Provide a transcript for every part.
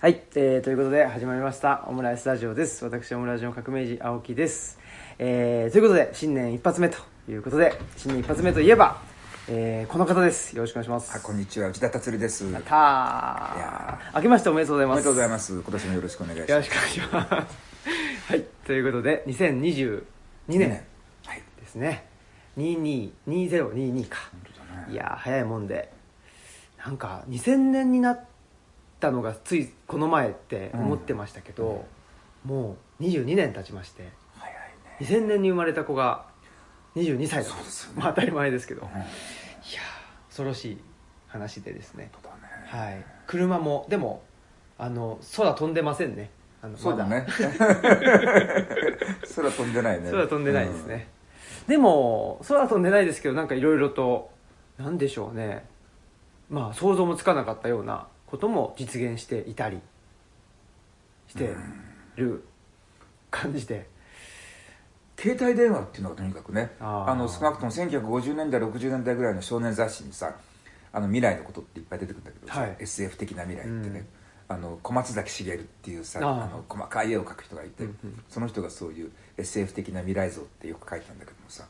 はい、えー、ということで始まりました。オムライスラジオです。私オムラジオ革命児青木です、えー、ということで新年一発目ということで新年一発目といえば、えー、この方です。よろしくお願いします。あこんにちは。内田達郎です。やったー。や明けましておめでとうございます。おめでとうございます。今年もよろしくお願いします。よろしくお願いします。はいということで2022年はい。ですね。222022か。本当だね。いやー早いもんで。なんか2000年になったのがついこの前って思ってましたけど、もう22年経ちまして早いね。2000年に生まれた子が22歳だね。まあ当たり前ですけど、いやうんー恐ろしい話でですね。ね。はい。車もでもあの空飛んでませんね。あのそうだね。空飛んでないね。空飛んでないですね、でも空飛んでないですけどなんかいろいろとなんでしょうね。まあ想像もつかなかったようなことも実現していたりしてる感じで、携帯電話っていうのがとにかくねあの少なくとも1950年代60年代ぐらいの少年雑誌にさあの未来のことっていっぱい出てくるんだけどさ、はい。SF 的な未来ってね、うん。あの小松崎茂っていうさあの細かい絵を描く人がいて、うんうん。その人がそういう SF 的な未来像ってよく描いたんだけどもさ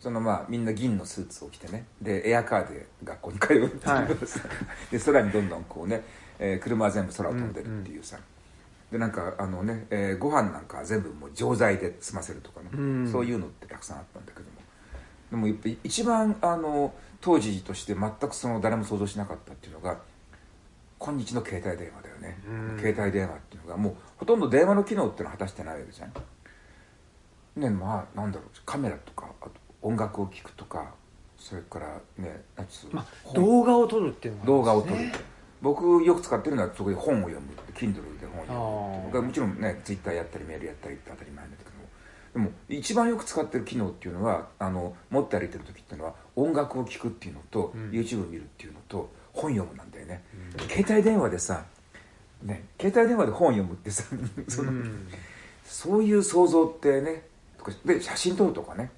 そのまあみんな銀のスーツを着てね。でエアカーで学校に通うっていう。さ、はい。で空にどんどんこうね、えー車は全部空を飛んでるっていうさ、でなんかあのね、えーご飯なんかは全部もう錠剤で済ませるとかね、うん。そういうのってたくさんあったんだけども。でもやっぱり一番あの当時として全くその誰も想像しなかったっていうのが今日の携帯電話だよね、うん。携帯電話っていうのがもうほとんど電話の機能っていうのは果たしてないわけじゃん。ねまあなんだろうカメラとかあと音楽を聴くとかそれからねあとまあ、本。動画を撮るっていうのが動画を撮る、ね僕よく使ってるのはそこで本を読む Kindle で本を読む僕はもちろんね Twitter やったりメールやったりって当たり前なんだけども。でも一番よく使ってる機能っていうのはあの持って歩いてる時っていうのは音楽を聴くっていうのと、うん。YouTube を見るっていうのと本読むなんだよね、携帯電話でさね携帯電話で本読むってさ その、うん。そういう想像ってねとかで写真撮るとかね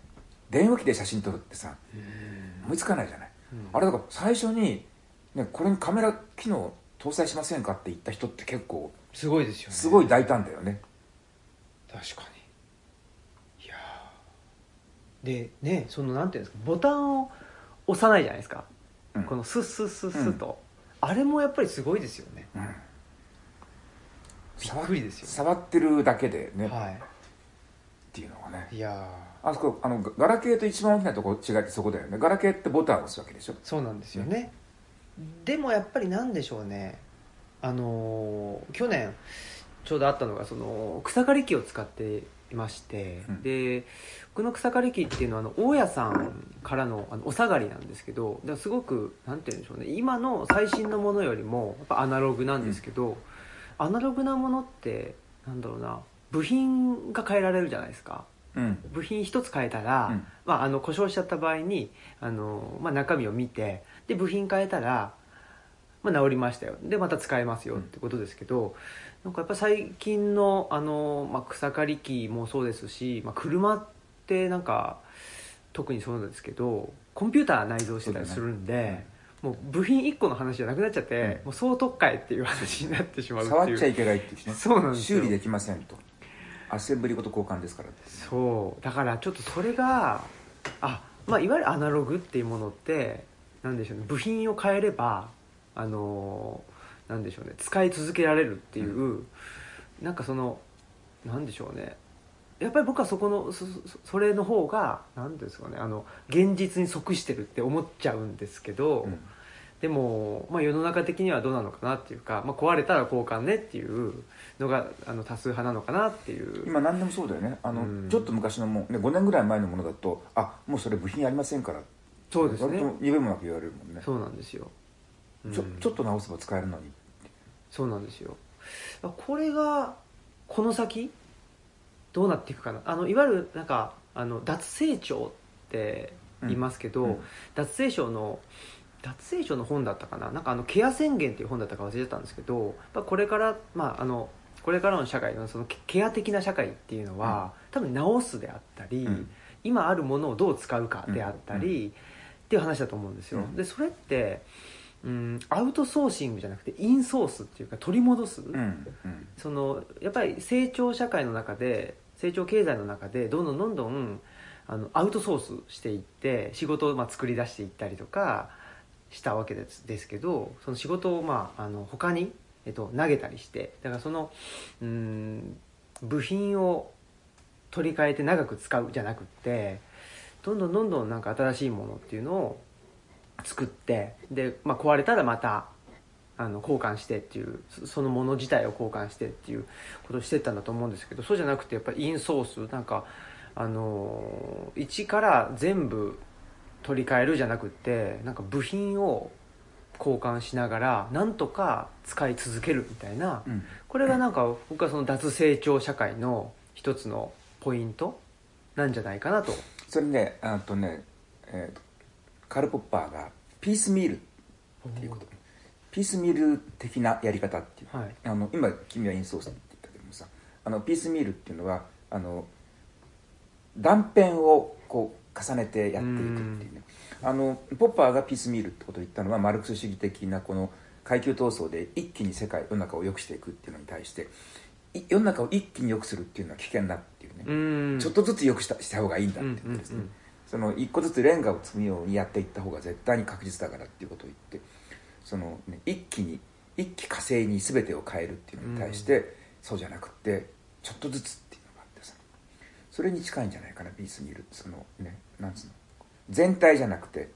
電話機で写真撮るってさ思いつかないじゃない、うん。あれだから最初に、ね、これにカメラ機能搭載しませんかって言った人って結構すごいですよね。すごい大胆だよね。確かに。いやー。でねそのなんていうんですかボタンを押さないじゃないですか、うん。このスッスッスッスッと、あれもやっぱりすごいですよね。うん。びっくりですよ触ってるだけでね、っはていうのがね。いいやあそこあのガガラケーと一番大きなとこ違いってそこだよね。ガラケーってボタンを押すわけでしょ。ーそうなんですよね、でもやっぱりなんでしょうね。あのー去年ちょうどあったのがその草刈り機を使っていまして、うん。で僕の草刈り機っていうのはあの大家さんからのあのお下がりなんですけどすごくなんて言うんでしょうね。今の最新のものよりもやっぱアナログなんですけど、アナログなものってなんだろうな。部品が変えられるじゃないですか。うん部品一つ変えたら、うん。まあ、あの故障しちゃった場合にあの、まあ、中身を見てで部品変えたら、まあ、治りましたよ。でまた使えますよってことですけど、なんかやっぱ最近のあの、まあ、草刈り機もそうですし、まあ、車ってなんか特にそうなんですけどコンピューター内蔵してたりするんで、もう部品1個の話じゃなくなっちゃって、うん。もう総特会っていう話になってしまうっていう。触っちゃいけないっていうしね。そうなんで修理できませんとアッセンブリごと交換ですから。ってそう。だからちょっとそれがあ、まあ、いわゆるアナログっていうものってなんでしょうね。部品を変えればあのなんでしょうね。使い続けられるっていう、なんかそのなんでしょうね。やっぱり僕はそこのそそそれの方がなんですかね。あの現実に即してるって思っちゃうんですけど、うんでも、まあ、世の中的にはどうなのかなっていうか、まあ、壊れたら交換ねっていうのがあの多数派なのかなっていう。今何でもそうだよね。あの、うん。ちょっと昔のもう、ね、5年ぐらい前のものだとあもうそれ部品ありませんからそうですね。割と鈍いもなく言われるもんね。そうなんですよ、ちょうん。ちょっと直せば使えるのにそうなんですよ。これがこの先どうなっていくかな。あのいわゆるなんかあの脱成長って言いますけど、うん。うん。脱成長の脱成長の本だったかな？なんかあのケア宣言っていう本だったか忘れちゃったんですけどやっぱこれからまああのこれからの社会のそのケケア的な社会っていうのは、多分直すであったり、うん。今あるものをどう使うかであったり、っていう話だと思うんですよ、うん。でそれってうんアウトソーシングじゃなくてインソースっていうか取り戻す、うん。うん。そのやっぱり成長社会の中で成長経済の中でどんどんどんどんあのアウトソースしていって仕事をまあ作り出していったりとかしたわけですですけどその仕事をまああの他に、えっと、投げたりしてだからそのうん部品を取り替えて長く使うじゃなくってどんどんどんどんなんか新しいものっていうのを作ってで、まあ、壊れたらまたあの交換してっていうそのもの自体を交換してっていうことをしてったんだと思うんですけどそうじゃなくてやっぱりインソースなんかあの一から全部取り替えるじゃなくってなんか部品を交換しながらなんとか使い続けるみたいなうん。これがなんか僕はその脱成長社会の一つのポイントなんじゃないかなと。それねあとね、えーとカール・ポッパーがピースミールっていうこと。ピースミール的なやり方っていう、はい。あの今君はインソースって言ったけどもさあのピースミールっていうのはあの断片をこう重ねてやっていくっていうね。あのポッパーがピースミールってことを言ったのはマルクス主義的なこの階級闘争で一気に世界世の中を良くしていくっていうのに対してい世の中を一気に良くするっていうのは危険だっていうね、うん。ちょっとずつ良くしたした方がいいんだって言ってですね、うんうんうんその一個ずつレンガを積むようにやっていった方が絶対に確実だからっていうことを言ってその、ね、一気に一気火星に全てを変えるっていうのに対して、そうじゃなくってちょっとずつっていうのがあってさそれに近いんじゃないかなビースにいるそのねなんつうの全体じゃなくて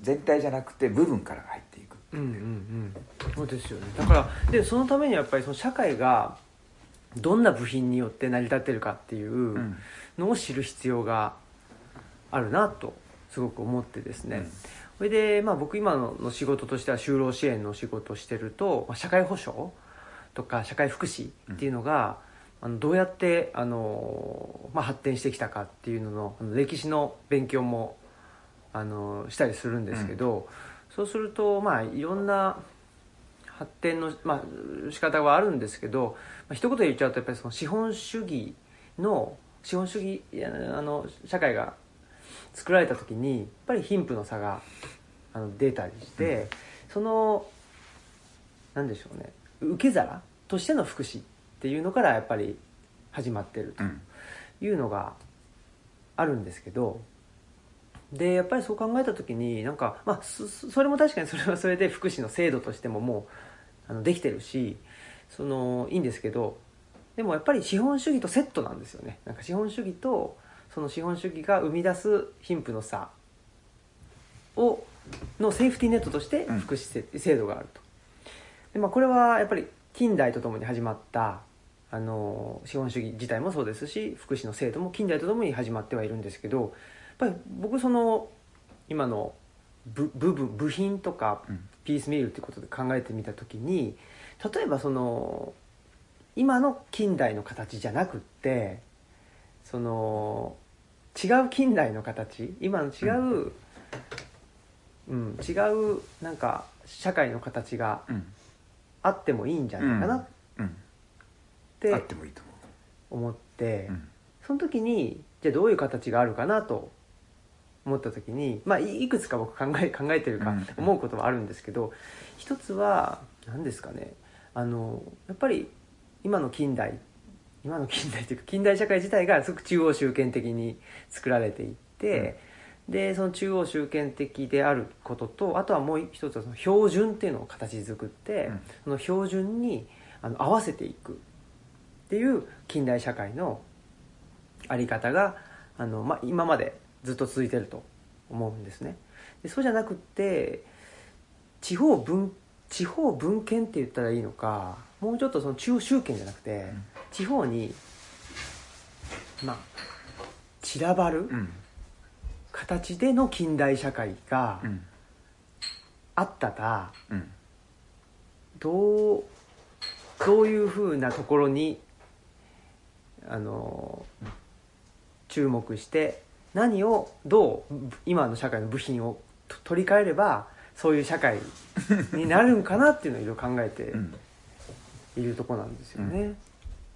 全体じゃなくて部分から入っていくう。んうんうん。そうですよね。だからでそのためにはやっぱりその社会がどんな部品によって成り立ってるかっていうのを知る必要があるなとすごく思ってですね、うん。それで、まあ、僕今の仕事としては就労支援の仕事をしてると、まあ、社会保障とか社会福祉っていうのが、あのどうやってあの、まあ、発展してきたかっていうのの歴史の勉強もあのしたりするんですけど、そうするとまあいろんな発展の、まあ、仕方はあるんですけど、まあ、一言で言っちゃうとやっぱりその資本主義の資本主義あの社会が作られた時にやっぱり貧富の差があの出たりして、そのなんでしょうね受け皿としての福祉っていうのからやっぱり始まってるとうん。いうのがあるんですけどでやっぱりそう考えた時になんか、まあ、そそれも確かにそれはそれで福祉の制度としてももうあのできてるしそのいいんですけどでもやっぱり資本主義とセットなんですよね。なんか資本主義とその資本主義が生み出す貧富の差をのセーフティーネットとして福祉せ制度があると。で、まあ、これはやっぱり近代とともに始まったあの資本主義自体もそうですし福祉の制度も近代とともに始まってはいるんですけどやっぱり僕その今の部部分部品とかうん。ピースミールっていうことで考えてみた時に例えばその今の近代の形じゃなくってその違う近代の形今の違う、うん。違うなんか社会の形がうん。あってもいいんじゃないかなっうんてあってもいいと思って、思う、うん。その時にじゃあどういう形があるかなと思った時に、まあ、いいくつか僕考え 考えてるかうん。思うことはあるんですけど、一つは何ですかね。あのやっぱり今の近代今の近代というか近代社会自体がすごく中央集権的に作られていって、でその中央集権的であることとあとはもう一つはその標準っていうのを形作って、うん。その標準にあの合わせていくっていう近代社会のあり方があの、まあ、今までずっと続いてると思うんですね。でそうじゃなくって地方分地方分権って言ったらいいのかもうちょっとその中央集権じゃなくて、ん。地方にまあ散らばるうん。形での近代社会がうん。あったらうん。どうどういうふうなところにあの注目して何をどう今の社会の部品をと取り替えればそういう社会になるんかなっていうのをいろいろ考えてうん。いるところなんですよね。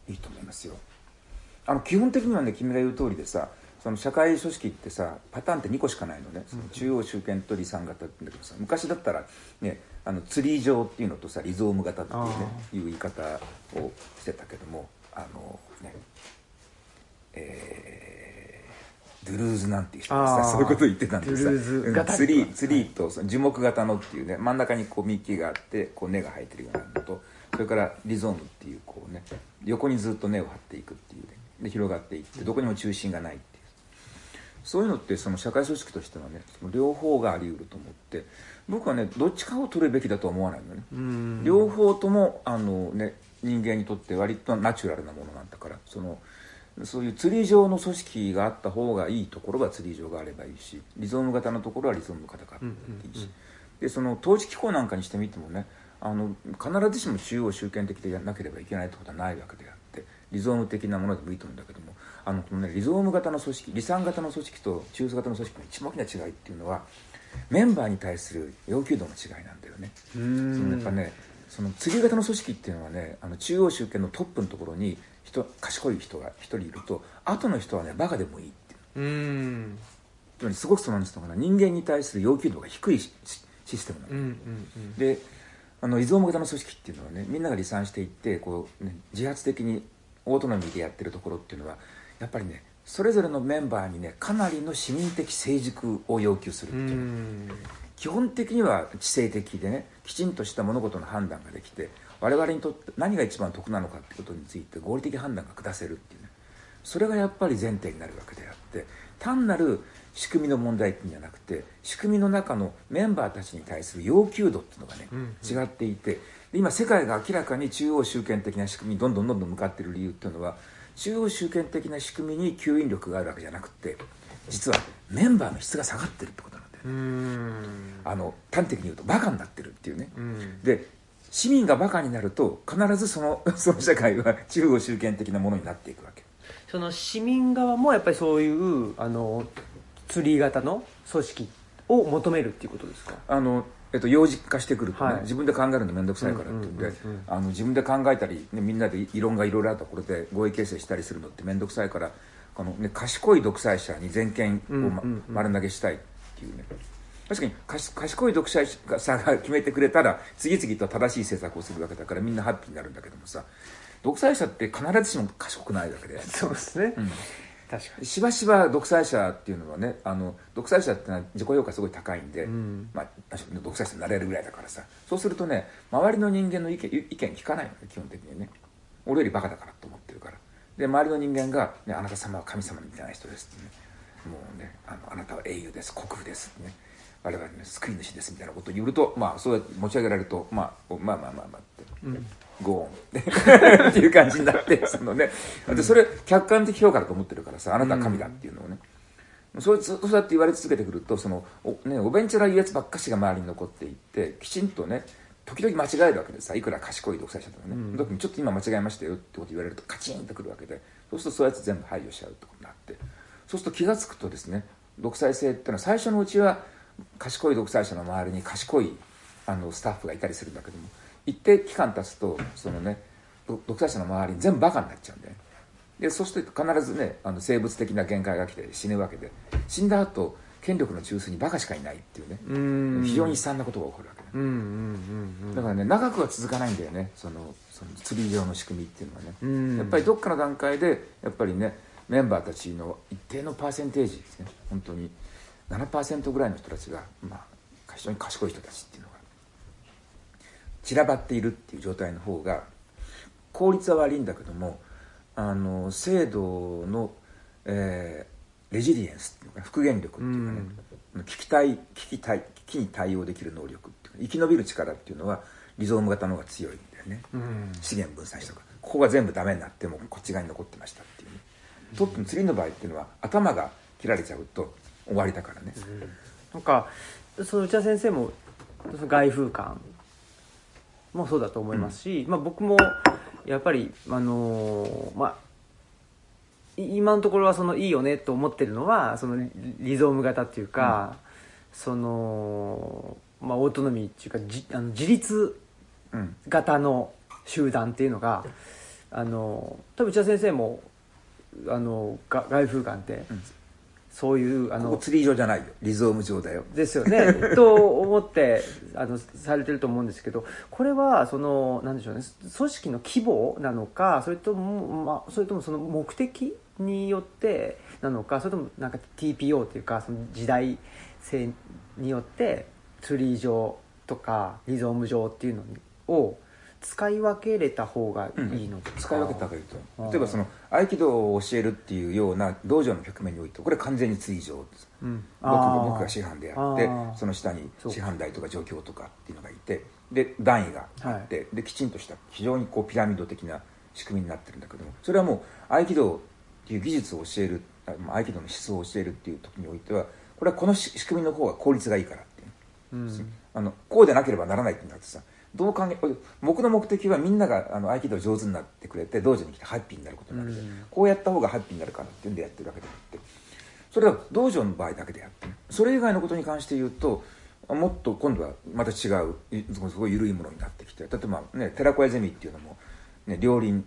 いいと思いますよ。あの基本的にはね君が言う通りでさその社会組織ってさパターンって2個しかないのね。その中央集権と離散型ってんだけどさ昔だったらねあのツリー状っていうのとさリゾーム型っていうねあいう言い方をしてたけどもあのねえードゥルーズなんていう人がさそういうことを言ってたんですさドゥルーズ型うんツリーツリーとその樹木型のっていうね真ん中にこう幹があってこう根が生えてるようなのとそれからリゾームっていうこうね横にずっと根を張っていくっていうねで広がっていってどこにも中心がないっていう。そういうのってその社会組織としてはねその両方があり得ると思って僕はねどっちかを取るべきだとは思わないのね、うん。両方ともあの、ね、人間にとって割とナチュラルなものなんだからそのそういうツリー状の組織があった方がいいところはツリー状があればいいしリゾーム型のところはリゾーム型があっていいし、でその統治機構なんかにしてみてもねあの必ずしも中央集権的でなければいけないってことはないわけであってリゾーム的なものでもいいと思うんだけどもあのこの、ね、リゾーム型の組織離散型の組織と中枢型の組織の一番大きな違いっていうのはメンバーに対する要求度の違いなんだよね。うそのやっぱんねその次型の組織っていうのはねあの中央集権のトップのところに人賢い人が一人いると後の人はねバカでもいいっていう。うん。つまりすごくそのなんつうのかな人間に対する要求度が低いシシステムなんうんうん。であの依存型の組織っていうのはねみんなが離散していってこう、ね、自発的にオートノミーでやってるところっていうのはやっぱりねそれぞれのメンバーにねかなりの市民的成熟を要求するってう。いう、ん。基本的には知性的でねきちんとした物事の判断ができて我々にとって何が一番得なのかってことについて合理的判断が下せるっていうね。それがやっぱり前提になるわけであって単なる仕組みの問題っていうんじゃなくて仕組みの中のメンバーたちに対する要求度っていうのがね、うん違っていてで今世界が明らかに中央集権的な仕組みにどんどんどんどん向かっている理由っていうのは中央集権的な仕組みに吸引力があるわけじゃなくて実はメンバーの質が下がってるってことあの端的に言うとバカになってるっていうね、うん。で市民がバカになると必ずその その社会は中央集権的なものになっていくわけ。その市民側もやっぱりそういうあのツリー型の組織を求めるっていうことですか？あの、えっと、幼児化してくるとね、はい。自分で考えるの面倒くさいからっていうんで、あの自分で考えたり、ね、みんなで異論がいろいろあったところで合意形成したりするのって面倒くさいからこの、ね、賢い独裁者に全権を、まうんうんうん。丸投げしたい。っていうね。確かに賢い独裁者が決めてくれたら次々と正しい政策をするわけだからみんなハッピーになるんだけどもさ。独裁者って必ずしも賢くないわけで、そうですね、うん。確かに。しばしば独裁者っていうのはねあの独裁者ってのは自己評価すごい高いんで、うん。まあ、独裁者になれるぐらいだからさ。そうするとね周りの人間の意見意見聞かないのね基本的にね。俺よりバカだからと思ってるから。で周りの人間が、ね「あなた様は神様みたいな人です」ってね「もうねあのあなたは英雄です国父です」ってね。我々ね救い主ですみたいなことを言うとまあそうやって持ち上げられると、まあ、まあまあまあまあって。うん。ゴーン。っていう感じになって そのね。でそれ客観的評価だと思ってるからさあなたは神だっていうのをね、そうずっとそうやって言われ続けてくるとそのお,、ね、おべんちゃら言うやつばっかしが周りに残っていってきちんとね時々間違えるわけでさいくら賢い独裁者とかね、うん。時にちょっと今間違えましたよってこと言われるとカチンとくるわけで。そうするとそうやつ全部排除しちゃうってことになってそうすると気が付くとですね独裁性っていうのは最初のうちは賢い独裁者の周りに賢いあのスタッフがいたりするんだけども一定期間経つとそのねど独裁者の周りに全部バカになっちゃうんだよね。でそして必ずねあの生物的な限界が来て死ぬわけで死んだ後権力の中枢にバカしかいないっていうね、うん。非常に悲惨なことが起こるわけね、うんうんだからね長くは続かないんだよねそのそのツリー上の仕組みっていうのはね、うん。やっぱりどっかの段階でやっぱりねメンバーたちの一定のパーセンテージですね。本当に。7%ぐらいの人たちが、まあ、非常に賢い人たちっていうのが。散らばっているっていう状態の方が効率は悪いんだけどもあの制度の、えーレジリエンスっていうのかな。復元力っていうかね、危機対危機対危機に対応できる能力っていうか生き延びる力っていうのはリゾーム型の方が強いんだよね、うん。資源分散しとか。ここが全部ダメになってもこっち側に残ってましたっていうね特に釣りの場合っていうのは頭が切られちゃうと終わりだからね、なんかその内田先生もその外風館もそうだと思いますし、まあ、僕もやっぱりあのーまあい今のところはそのいいよねと思ってるのはそのリリゾーム型っていうか、その、まあ、オートノミーっていうかじあの自立うん型の集団っていうのがあの多分内田先生もあのが外風館ってうん。そういうあの釣り場じゃないよ。リゾーム場だよ。ですよね。と思ってあのされてると思うんですけどこれはそのなんでしょうね。組織の規模なのかそれとも、まあ、それともその目的によってなのかそれともなんか TPO というかその時代性によってツリー場とかリゾーム場っていうのを使い分けれた方がいいのか、使い分けた方がいいと例えばその合気道を教えるっていうような道場の局面においてこれ完全に追場です。うん。僕あー。僕が師範であってその下に師範代とか助教とかっていうのがいてで段位があって、できちんとした非常にこうピラミッド的な仕組みになってるんだけどもそれはもう合気道っていう技術を教える合気道の思想を教えるっていう時においてはこれはこの仕仕組みの方が効率がいいからっていう。うん。あのこうでなければならないってんだってさどう考え僕の目的はみんながあの合気道上手になってくれて道場に来てハッピーになることなので、うん。こうやった方がハッピーになるからっていうんでやってるわけであって。それは道場の場合だけであってそれ以外のことに関して言うともっと今度はまた違ういすごい緩いものになってきて例えばね寺子屋ゼミっていうのも、ね、両輪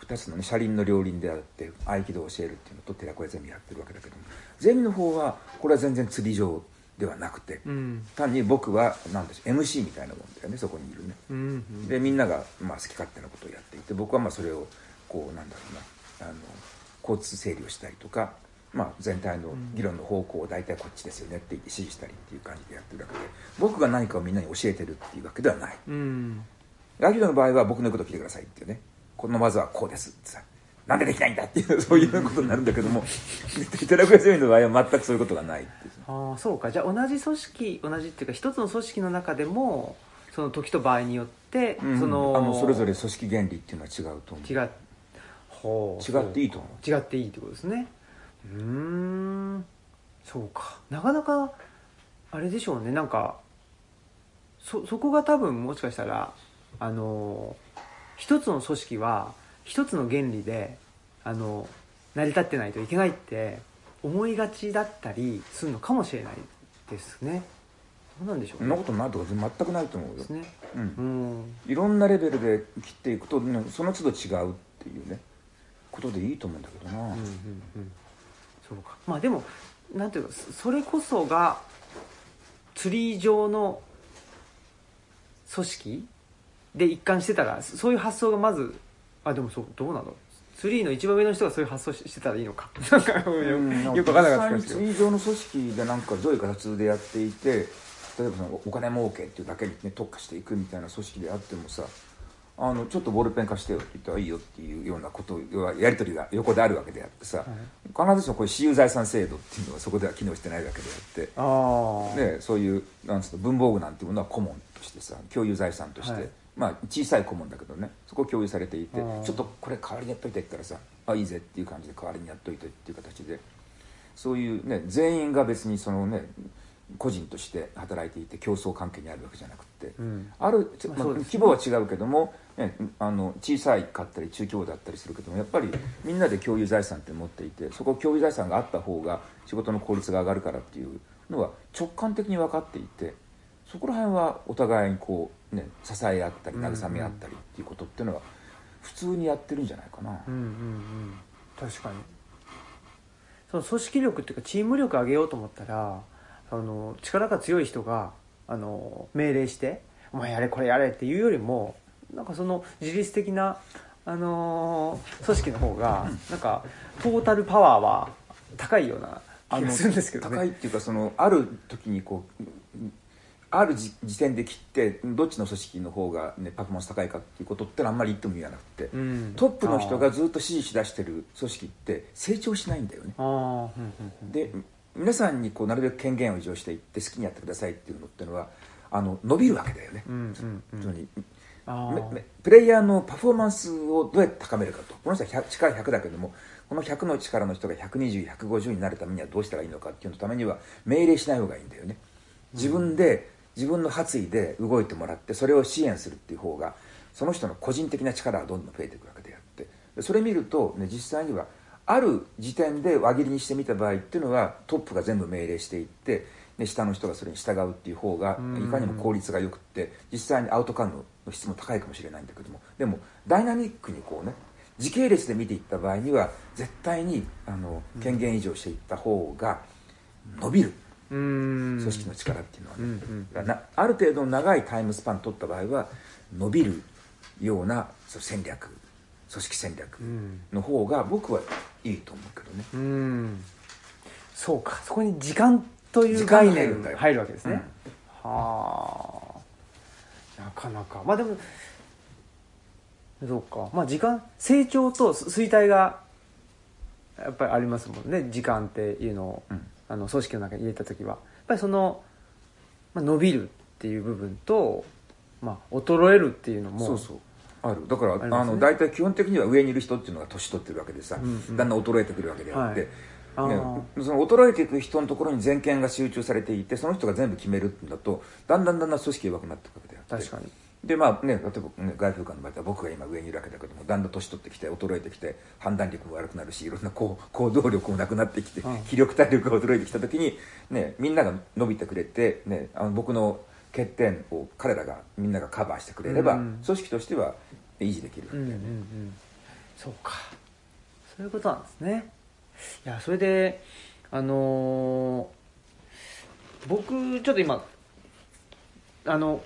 2つの、ね、車輪の両輪であって合気道を教えるっていうのと寺子屋ゼミやってるわけだけども。ゼミの方はこれは全然釣り場ではなくて、うん。単に僕は何でしょう MC みたいなもんだよねそこにいるね。うんうん。でみんながまあ好き勝手なことをやっていて僕はまあそれをこうなんだろうなあの交通整理をしたりとか、まあ、全体の議論の方向を大体こっちですよねって指示したりっていう感じでやってるわけで僕が何かをみんなに教えてるっていうわけではない。うん。ラギドの場合は僕の言うことを聞いてくださいっていうね。このまずはこうですってさなんでできないんだっていうそういうことになるんだけども 寺子屋ゼミの場合は全くそういうことがないああそうか。じゃあ同じ組織同じっていうか一つの組織の中でもその時と場合によって、うんそのあのそれぞれ組織原理っていうのは違うと思う。違っほう。違っていいと思違っていいってことですね。うーん。そうか。なかなかあれでしょうね。なんかそそこが多分もしかしたらあの一つの組織は一つの原理であの成り立ってないといけないって思いがちだったりするのかもしれないですね。どうなんでしょうそなことないとか全くないと思うよ。です、ね。うん。う、ん。いろんなレベルで切っていくとねその都度違うっていうねことでいいと思うんだけどな、うんうんうん。そうか。まあでもなんていうかそそれこそが釣り場の組織で一貫してたらそそういう発想がまずあでもそうどうなの？ツリーの一番上の人がそういう発想ししてたらいいのか。なんかうんよく分からなかったですけど実際に水上の組織でなんか上位形でやっていて例えばそのお金儲けっていうだけに、ね、特化していくみたいな組織であってもさあのちょっとボールペン貸してよって言ったらいいよっていうようなことやり取りが横であるわけであってさ、必ずしもこういう私有財産制度っていうのはそこでは機能してないわけであってあそういうなんつうの文房具なんていうものは顧問としてさ共有財産として、はいまあ小さい顧問だけどねそこを共有されていてちょっとこれ代わりにやっといてって言ったらさあいいぜっていう感じで代わりにやっといてっていう形でそういうね全員が別にそのね個人として働いていて競争関係にあるわけじゃなくて、うん。ある、まあ規模は違うけども、ね、あの小さいかったり中規模だったりするけどもやっぱりみんなで共有財産って持っていてそこ共有財産があった方が仕事の効率が上がるからっていうのは直感的に分かっていてそこら辺はお互いにこう、ね、支え合ったり慰め合ったりっていうことっていうのは普通にやってるんじゃないかな。うんうんうん確かに。その組織力っていうかチーム力上げようと思ったらあの力が強い人があの命令して「お前やれこれやれ」っていうよりもなんかその自律的な、あのー組織の方がなんかトータルパワーは高いような気がするんですけどね。高いっていうかそのある時にこうある時時点で切ってどっちの組織の方が、ね、パフォーマンス高いかっていうことってのはあんまり言っても意味がなくて、うん。トップの人がずっと指示しだしてる組織って成長しないんだよね。で皆さんにこうなるべく権限を移譲していって好きにやってくださいっていうのっていうのはあの伸びるわけだよね、プレイヤーのパフォーマンスをどうやって高めるかと。この人は100力100だけどもこの100の力の人が120150になるためにはどうしたらいいのかっていうのためには命令しない方がいいんだよね。自分で自分の発意で動いてもらってそれを支援するっていう方がその人の個人的な力がどんどん増えていくわけであってでそれ見ると、ね、実際にはある時点で輪切りにしてみた場合っていうのはトップが全部命令していってで下の人がそれに従うっていう方がうん。いかにも効率が良くって実際にアウトカムの質も高いかもしれないんだけどもでもダイナミックにこうね時系列で見ていった場合には絶対にあの権限移譲していった方が伸びる。うん組織の力っていうのはね、うんある程度の長いタイムスパン取った場合は伸びるようなそう戦略組織戦略うん。の方が僕はいいと思うけどね。うん。そうか。そこに時間という時間概念が入る。わけですね、はあ。なかなか。まあでもそうか。まあ時間成長と衰退がやっぱりありますもんね。時間っていうのを、うんあの組織の中に入れた時はやっぱりその、まあ、伸びるっていう部分と、まあ、衰えるっていうのもそうそう。ある。だからあ、ね。の大体基本的には上にいる人っていうのが年取ってるわけでさ、うんうん。だんだん衰えてくるわけであって、はい。ね、その衰えていく人のところに全権が集中されていてその人が全部決めるんだとだんだんだんだん組織が弱くなっていくわけであって確かにでまあね例えば、ね、外風館の場合は僕が今上にいるわけだけどもだんだん年取ってきて衰えてきて判断力も悪くなるしいろんなこう行動力もなくなってきて、うん。気力体力が衰えてきた時に、ね、みんなが伸びてくれて、ね、あの僕の欠点を彼らがみんながカバーしてくれれば、うん組織としては維持できるわけう。んだよね、うんうん。そうか。そういうことなんですね。いやそれであのー僕ちょっと今あの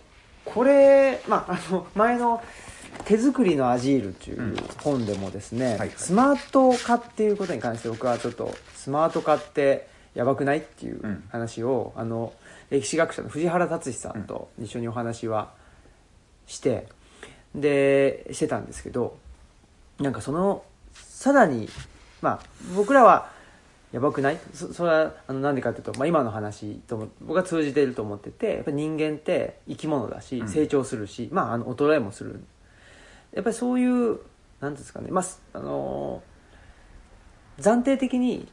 これまああの前の「手作りのアジール」っていう本でもですね、はいはい。スマート化っていうことに関して僕はちょっとスマート化ってやばくないっていううん。話を、あの歴史学者の藤原達史さんと一緒にお話はして、でしてたんですけどなんかそのさらにまあ僕らはやばくない？そそれはあのなんでかっていうと、まあ、今の話とも僕は通じていると思っててやっぱり人間って生き物だしうん。成長するし、まあ、あの衰えもする。やっぱりそういうなんですかね、まあすあの暫定的に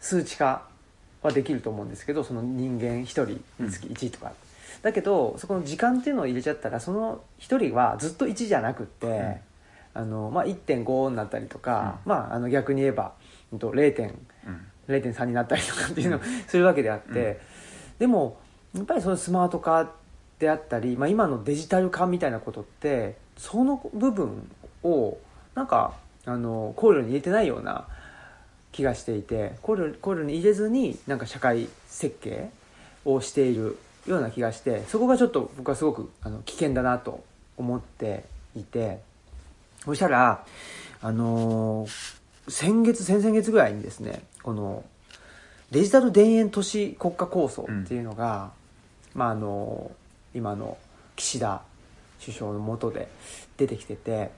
数値化はできると思うんですけどその人間1人につき1とか、だけどそこの時間っていうのを入れちゃったらその1人はずっと1じゃなくって、あのまあ、1.5になったりとか、まあ、あの逆に言えばうんと0.5うん0.3になったりとかっていうのをするわけであって、でもやっぱりそのスマート化であったり、まあ、今のデジタル化みたいなことってその部分をなんかあの考慮に入れてないような気がしていて考慮考慮に入れずになんか社会設計をしているような気がしてそこがちょっと僕はすごくあの危険だなと思っていて。そしたらあのー先月先々月ぐらいにですねこのデジタル田園都市国家構想っていうのが、まああの今の岸田首相の下で出てきてて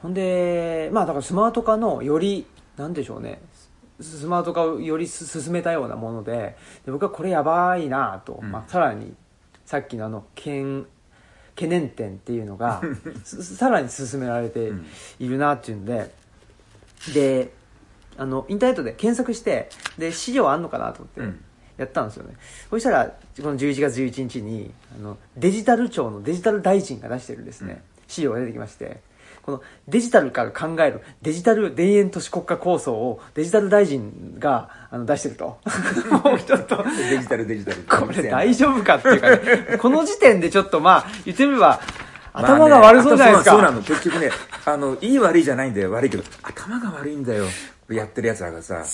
ほんでまあだからスマート化のよりなんでしょうねススマート化をよりす進めたようなものでで僕はこれやばいなと、うん。まあ、さらにさっきのあの懸懸念点っていうのが すさらに進められてうん。いるなっていうんでであのインターネットで検索してで資料あんのかなと思ってうん。やったんですよね、そしたらこの11月11日にあのデジタル庁のデジタル大臣が出してるですね、資料が出てきましてこのデジタルから考えるデジタル田園都市国家構想をデジタル大臣があの出してると。もうちょっと。デジタルデジタル。これ大丈夫かっていうかね。この時点でちょっとまあ言ってみれば頭が悪そうじゃないですか、まあね、そうなの。結局ねあのいい悪いじゃないんだよ。悪いけど頭が悪いんだよ。やってるやつらがさ、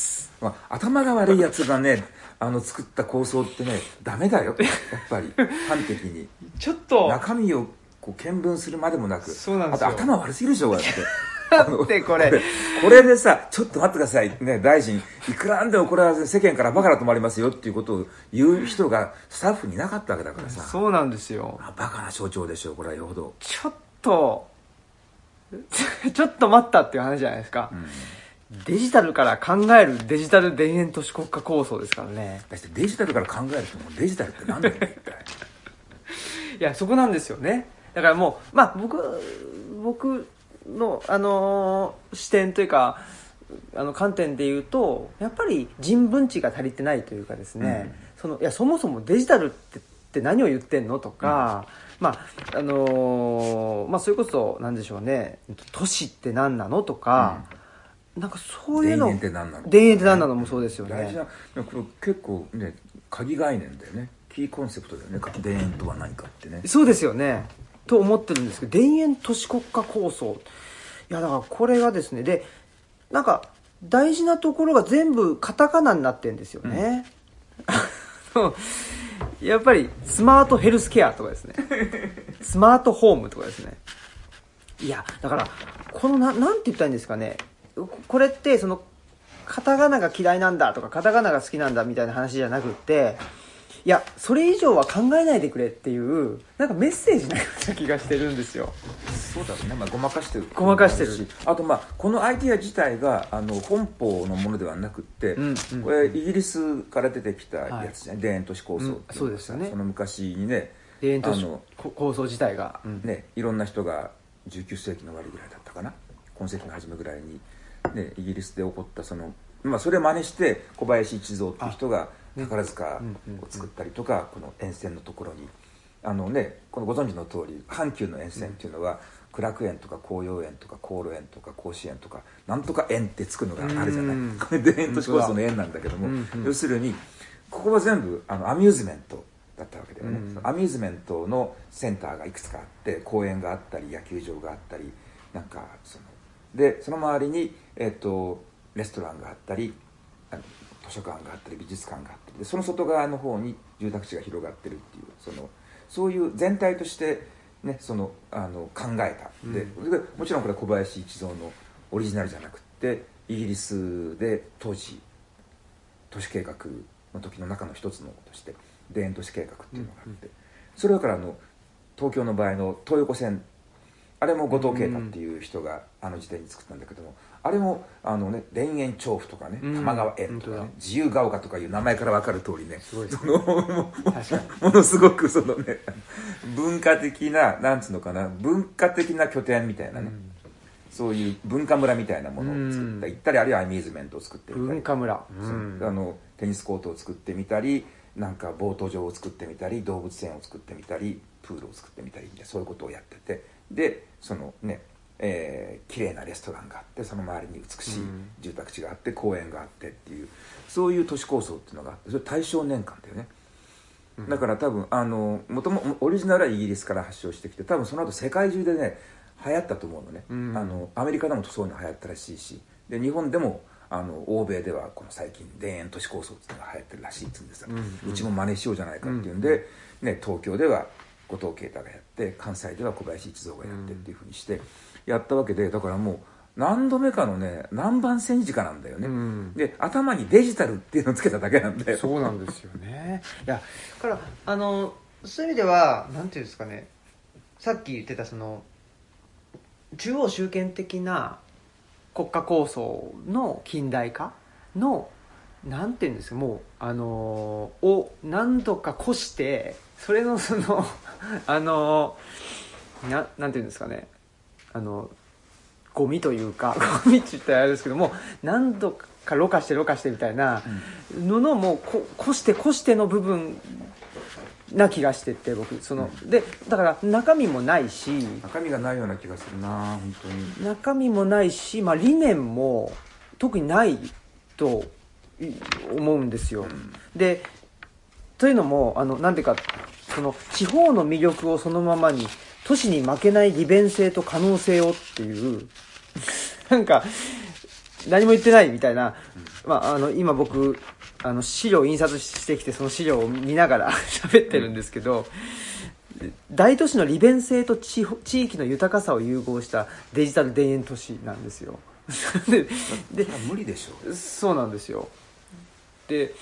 まあ、頭が悪いやつがねあの作った構想ってねダメだよ。やっぱり。端的に。ちょっと。中身をこう見分するまでもなく。そうなんですよ。あと頭悪すぎるでしょだってだってこれ。これでさちょっと待ってください。ね大臣いくらなんでもこれは世間からバカだと思われますよっていうことを言う人がスタッフにいなかったわけだからさ。そうなんですよ。あバカな象徴でしょこれはよほど、ちょっと ちょっと待ったっていう話じゃないですか、うん。デジタルから考えるデジタル田園都市国家構想ですからね。だってデジタルから考えるともうデジタルって何だよ一体。いやそこなんですよね。だからもうまあ僕僕のあのー視点というかあの観点で言うとやっぱり人文知が足りてないというかですね、そのいやそもそもデジタルってって何を言ってんの？とか、まああのーまあそれこそなんでしょうね。都市って何なの？とか、なんかそういうの。田園って何なの？田園って何なのもそうですよね。大事なこれ結構ね鍵概念だよね。キーコンセプトだよね。田園とは何かってね。そうですよねと思ってるんですけど田園都市国家構想。いやだからこれがですねでなんか大事なところが全部カタカナになってんですよね、やっぱりスマートヘルスケアとかですね。スマートホームとかですね。いやだからこのななんて言ったらいいんですかね。これってそのカタカナが嫌いなんだとかカタカナが好きなんだみたいな話じゃなくっていやそれ以上は考えないでくれっていうなんかメッセージのような気がしてるんですよ。そうだね、まあ、ごまかしてる。ごまかしてる。しあとまあこのアイディア自体があの本邦のものではなくって、うんうんこれイギリスから出てきたやつじゃない、田園都市構想っていううんそうですよね。その昔にね田園都市構想自体が、うん。ねいろんな人が19世紀の終わりぐらいだったかな。今世紀の初めぐらいに、ね、イギリスで起こったその、まあ、それを真似して小林一三っていう人がね宝塚を作ったりとか、この沿線のところに。あのねこのご存知の通り阪急の沿線っていうのは、苦楽園とか紅葉園とか航路園とか甲子園とかなんとか園ってつくのがあるじゃない、うんこれ田園都市構想の園なんだけども、うんうん。要するにここは全部あのアミューズメントだったわけだよね、アミューズメントのセンターがいくつかあって公園があったり野球場があったりなんかそのでその周りに、えっとレストランがあったり図書館があったり美術館があったりでその外側の方に住宅地が広がってるっていうそのそういう全体として、ね、そのあの考えた。で,、でもちろんこれは小林一三のオリジナルじゃなくってイギリスで当時都市計画の時の中の一つのとして田園都市計画っていうのがあって、それだからあの東京の場合の東横線あれも後藤啓太っていう人があの時点に作ったんだけども、あれもあのね田園調布とかねうん。玉川園とかね、自由が丘とかいう名前から分かる通りね。その ものすごくそのね文化的ななんつうのかな文化的な拠点みたいなね、そういう文化村みたいなものを作った、うん。行ったりあるいはアミューズメントを作ってみたり。文化村、あのテニスコートを作ってみたりなんかボート場を作ってみたり動物園を作ってみたりプールを作ってみたりみたいなそういうことをやってて。でそのねえー綺麗なレストランがあってその周りに美しいうん。住宅地があって公園があってっていうそういう都市構想っていうのがあってそれ大正年間だよね。だから多分あのもともオリジナルはイギリスから発祥してきて多分その後世界中でね流行ったと思うのね、うん。あのアメリカでもそういうの流行ったらしいしで日本でもあの欧米ではこの最近田園都市構想っていうのが流行ってるらしいっつうんですよ、うん。うちも真似しようじゃないかっていうんで、ね、東京では後藤啓太がやって関西では小林一三がやってっていうふうにしてやったわけでだからもう何度目かのね南蛮戦時下なんだよね、うん。で頭にデジタルっていうのをつけただけなんだよ。そうなんですよね。いやだからあのそういう意味ではなんていうんですかね。さっき言ってたその中央集権的な国家構想の近代化のなんていうんですかもうあのを何度か越してそれのその あのななんていうんですかねあのゴミというか ゴミって言ったらあれですけども何度かろ過してろ過してみたいなののもうこ越して越しての部分な気がしてて僕。その、でだから中身もないし中身がないような気がするな本当に。中身もないし、まあ、理念も特にないとい思うんですよ、でというのもあのなんていうかその地方の魅力をそのままに都市に負けない利便性と可能性をっていう なんか何も言ってないみたいな、まあ、あの今僕あの資料を印刷してきてその資料を見ながら 喋ってるんですけど、大都市の利便性と地方地域の豊かさを融合したデジタル田園都市なんですよ。でで無理でしょそうなんですよ。で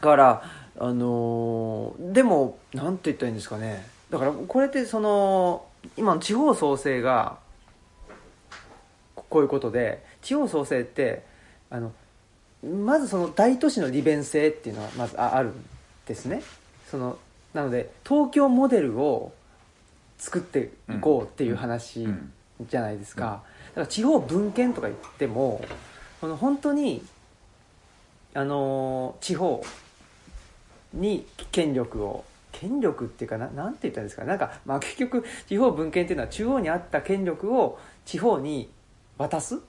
だからあのーでもなんて言ったらいいんですかね。だからこれってその今の地方創生がここういうことで地方創生ってあのまずその大都市の利便性っていうのはまずああるんですね。そのなので東京モデルを作っていこうっていう話うん。じゃないですか、だから地方分権とか言ってもこの本当にあのー地方に権力を権力っていうかななんて言ったんですかなんか、まあ、結局地方分権っていうのは中央にあった権力を地方に渡す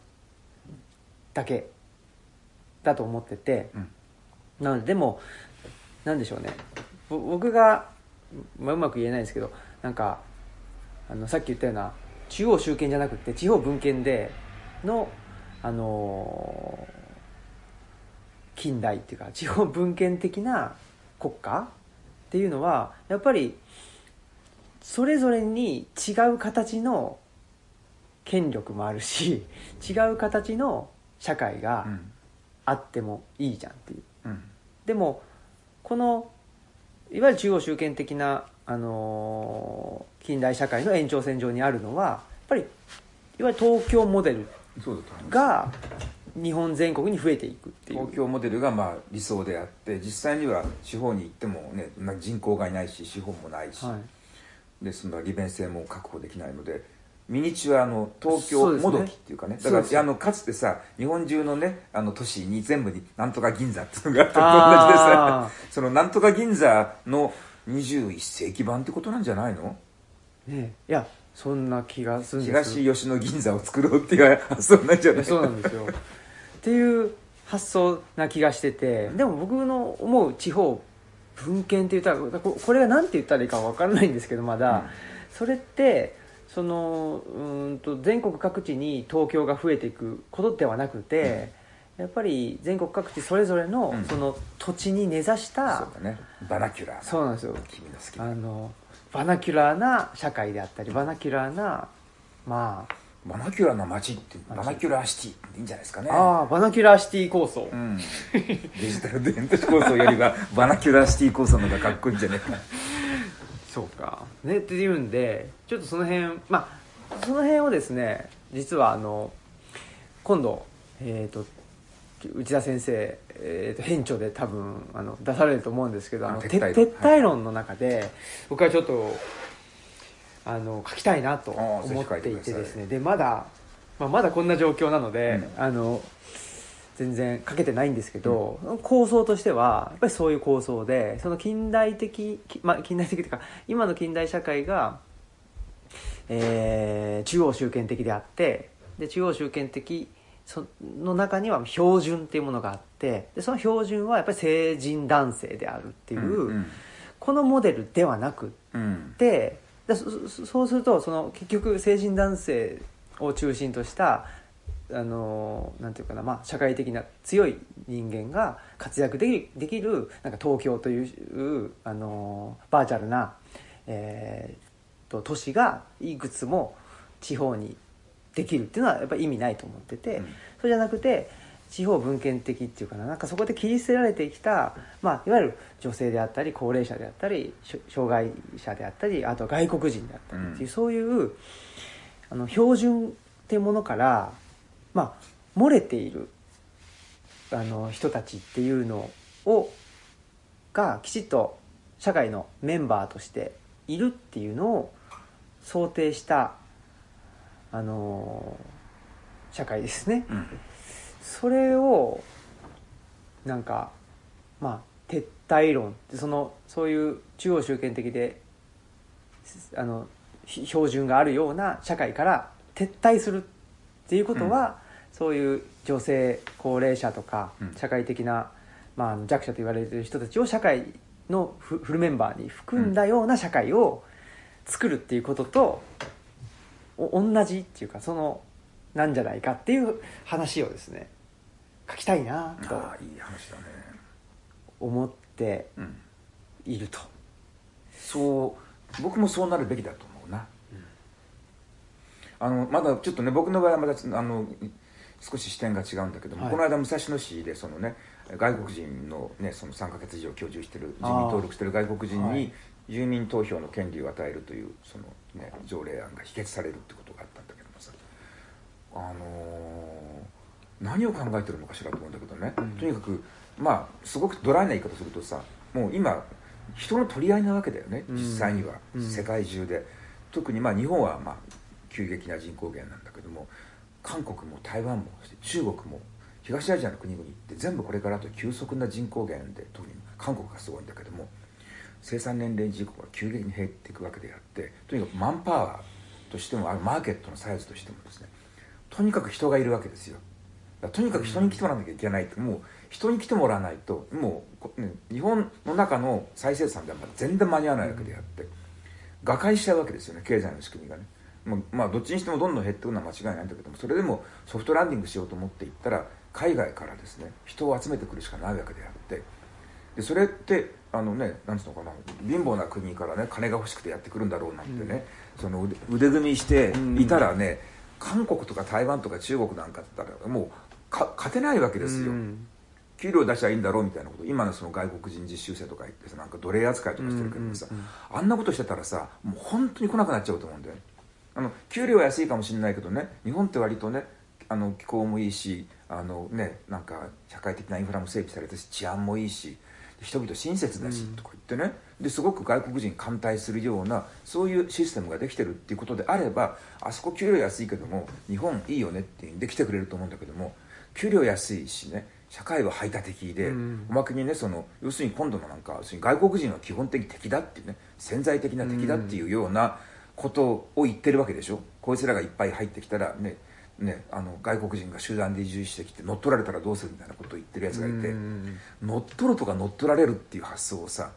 だけだと思ってて、うん。なのででもなんでしょうね。ぼ僕が、まあ、うまく言えないですけどなんかあのさっき言ったような中央集権じゃなくて地方分権での、あのー近代っていうか地方分権的な国家っていうのはやっぱりそれぞれに違う形の権力もあるし 違う形の社会がうんあってもいいじゃんっていう。うん。でもこのいわゆる中央集権的な、あのー近代社会の延長線上にあるのはやっぱりいわゆる東京モデルが日本全国に増えていくっていう。東京モデルがまあ理想であって実際には地方に行ってもねまあ人口がいないし資本もないし、はい、でその利便性も確保できないのでミニチュアの東京もどきっていうかね。だからあのかつてさ日本中のねあの都市に全部になんとか銀座っていうのがあったのと同じでさあそのなんとか銀座の21世紀版ってことなんじゃないの？ーねいやそんな気がするんです東吉野銀座を作ろうっていう発想なんじゃない。そうなんですよっていう発想な気がしててでも僕の思う地方文献って言ったらここれが何て言ったらいいか分からないんですけどまだ、うん。それってそのうーんと全国各地に東京が増えていくことではなくて、やっぱり全国各地それぞれのうん。その土地に根ざした、そうだね。 vernacular。なそうなんですよ。君の好きな。あの vernacular な社会であったり vernacular なまあ vernacular な街って街。 vernacular city っていいんじゃないですかね。ああ vernacular city 構想、うん、デジタル田園都市構想よりは vernacular city 構想の方がかっこいいんじゃないかな。そうか。ねっていうんでちょっとその辺まあその辺をですね実はあの今度えっ、と内田先生、えー、と編著で多分あの出されると思うんですけどあのあ撤撤退論。撤退論の中で、僕はちょっとあの書きたいなと思っていてですね。でまだ、まあ、まだこんな状況なので、うん。あの全然書けてないんですけど、構想としてはやっぱりそういう構想でその近代的、きまあ、近代的というか今の近代社会が、えー中央集権的であってで中央集権的その中には標準っていうものがあってでその標準はやっぱり成人男性であるっていう、うんこのモデルではなくうんででそうするとその結局成人男性を中心としたあのなんていうかな、まあ、社会的な強い人間が活躍できできるなんか東京というあのバーチャルな、えーと都市がいくつも地方にできるっていうのはやっぱり意味ないと思ってて、うん。そうじゃなくて地方分権的っていうかななんかそこで切り捨てられてきた、まあ、いわゆる女性であったり高齢者であったり障害者であったりあと外国人であったりっていう、うんそういうあの標準っていうものから、まあ、漏れているあの人たちっていうのをがきちっと社会のメンバーとしているっていうのを想定したあの社会ですね。うんそれをなんかまあ撤退論。ってそのそういう中央集権的であのひ標準があるような社会から撤退するっていうことは、そういう女性高齢者とか、うん。社会的な、まあ弱者と言われる人たちを社会のフフルメンバーに含んだような社会を作るっていうこととお同じっていうかそのなんじゃないかっていう話をですね書きたいなとああいい話だね。思ってうん。いると、そう僕もそうなるべきだと思うな、あのまだちょっとね僕の場合はまだあの少し視点が違うんだけども、はい。この間武蔵野市でそのね外国人の,、ね、その3ヶ月以上居住してる住民登録してる外国人にはい。住民投票の権利を与えるというその、ね、条例案が否決されるってことがあっあのー何を考えてるのかしらと思うんだけどね、うん。とにかくまあすごくドライな言い方するとさもう今人の取り合いなわけだよねうん。実際には、うん。世界中で。特にまあ日本はまあ急激な人口減なんだけども韓国も台湾もそして中国も東アジアの国々って全部これからあと急速な人口減で特に韓国がすごいんだけども生産年齢人口が急激に減っていくわけであってとにかくマンパワーとしてもあるマーケットのサイズとしてもですねとにかく人がいるわけですよ。とにかく人に来てもらわなきゃいけないってもう人に来てもらわないともう日本の中の再生産では全然間に合わないわけであって。瓦解しちゃうわけですよね経済の仕組みがね。まあ、まあどっちにしてもどんどん減っていくのは間違いないんだけどもそれでもソフトランディングしようと思っていったら海外からですね人を集めてくるしかないわけであって。でそれってあのねなんつうのかな貧乏な国からね金が欲しくてやってくるんだろうなんてね、その腕腕組みしていたらね、韓国とか台湾とか中国なんかだったらもうか勝てないわけですよ、うん。給料出しゃいいんだろうみたいなこと。今のその外国人実習生とか言ってさなんか奴隷扱いとかしてるけどさ、うんうんあんなことしてたらさもう本当に来なくなっちゃうと思うんだよ。ねあの給料は安いかもしれないけどね。日本って割とねあの気候もいいしあのねなんか社会的なインフラも整備されてるし治安もいいし人々親切だしうん。とか言ってね。ですごく外国人歓待するようなそういうシステムができてるっていうことであればあそこ給料安いけども日本いいよねっていうんで来てくれると思うんだけども給料安いしね社会は排他的で、うん。おまけにねその要するに今度のなんか外国人は基本的に敵だっていうね潜在的な敵だっていうようなことを言ってるわけでしょ。こいつらがいっぱい入ってきたらねね、あの外国人が集団で移住してきて乗っ取られたらどうするみたいなことを言ってるやつがいて、うん。乗っ取るとか乗っ取られるっていう発想をさ、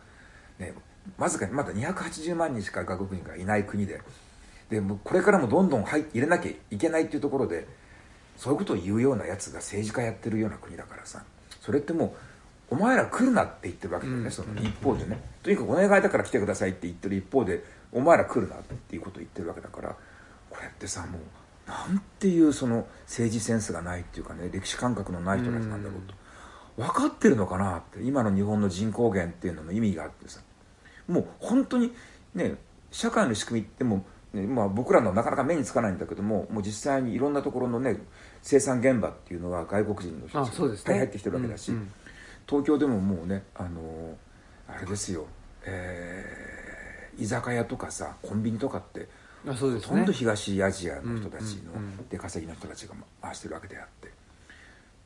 ね、わずかにまだ280万人しか外国人がいない国ででこれからもどんどん入入れなきゃいけないっていうところでそういうことを言うようなやつが政治家やってるような国だからさそれってもうお前ら来るなって言ってるわけだよね、うん。その一方でね。とにかくお願いだから来てくださいって言ってる一方でお前ら来るなっていうことを言ってるわけだからこれってさもうなんていうその政治センスがないっていうかね歴史感覚のない人たちなんだろうと、分かってるのかなって今の日本の人口減っていうのの意味があってさもう本当にね社会の仕組みってもう、ねまあ、僕らのなかなか目につかないんだけどももう実際にいろんなところのね生産現場っていうのは外国人の人あたちそうですね。がいっぱい入ってきてるわけだし、うんうん。東京でももうねあのあれですよ、えー居酒屋とかさコンビニとかってあそうですね。ほとんど東アジアの人たちの出稼ぎの人たちが回してるわけであって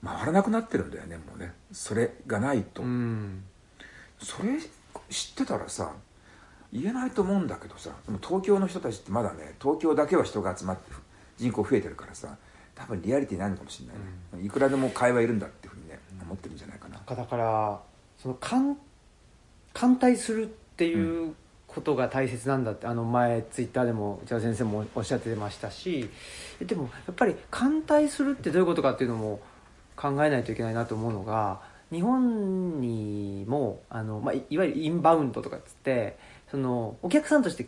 回らなくなってるんだよねもうね。それがないと、うん。それ知ってたらさ言えないと思うんだけどさでも東京の人たちってまだね東京だけは人が集まって人口増えてるからさ多分リアリティないのかもしれないね、いくらでも会話いるんだっていうふうにね思ってるんじゃないかな、だからその反反対するっていうことが大切なんだってあの前ツイッターでも内田先生もおっしゃってましたしでもやっぱり反対するってどういうことかっていうのも考えないといけないなと思うのが日本にもあの、まあ、いいわゆるインバウンドとかっつってそのお客さんとして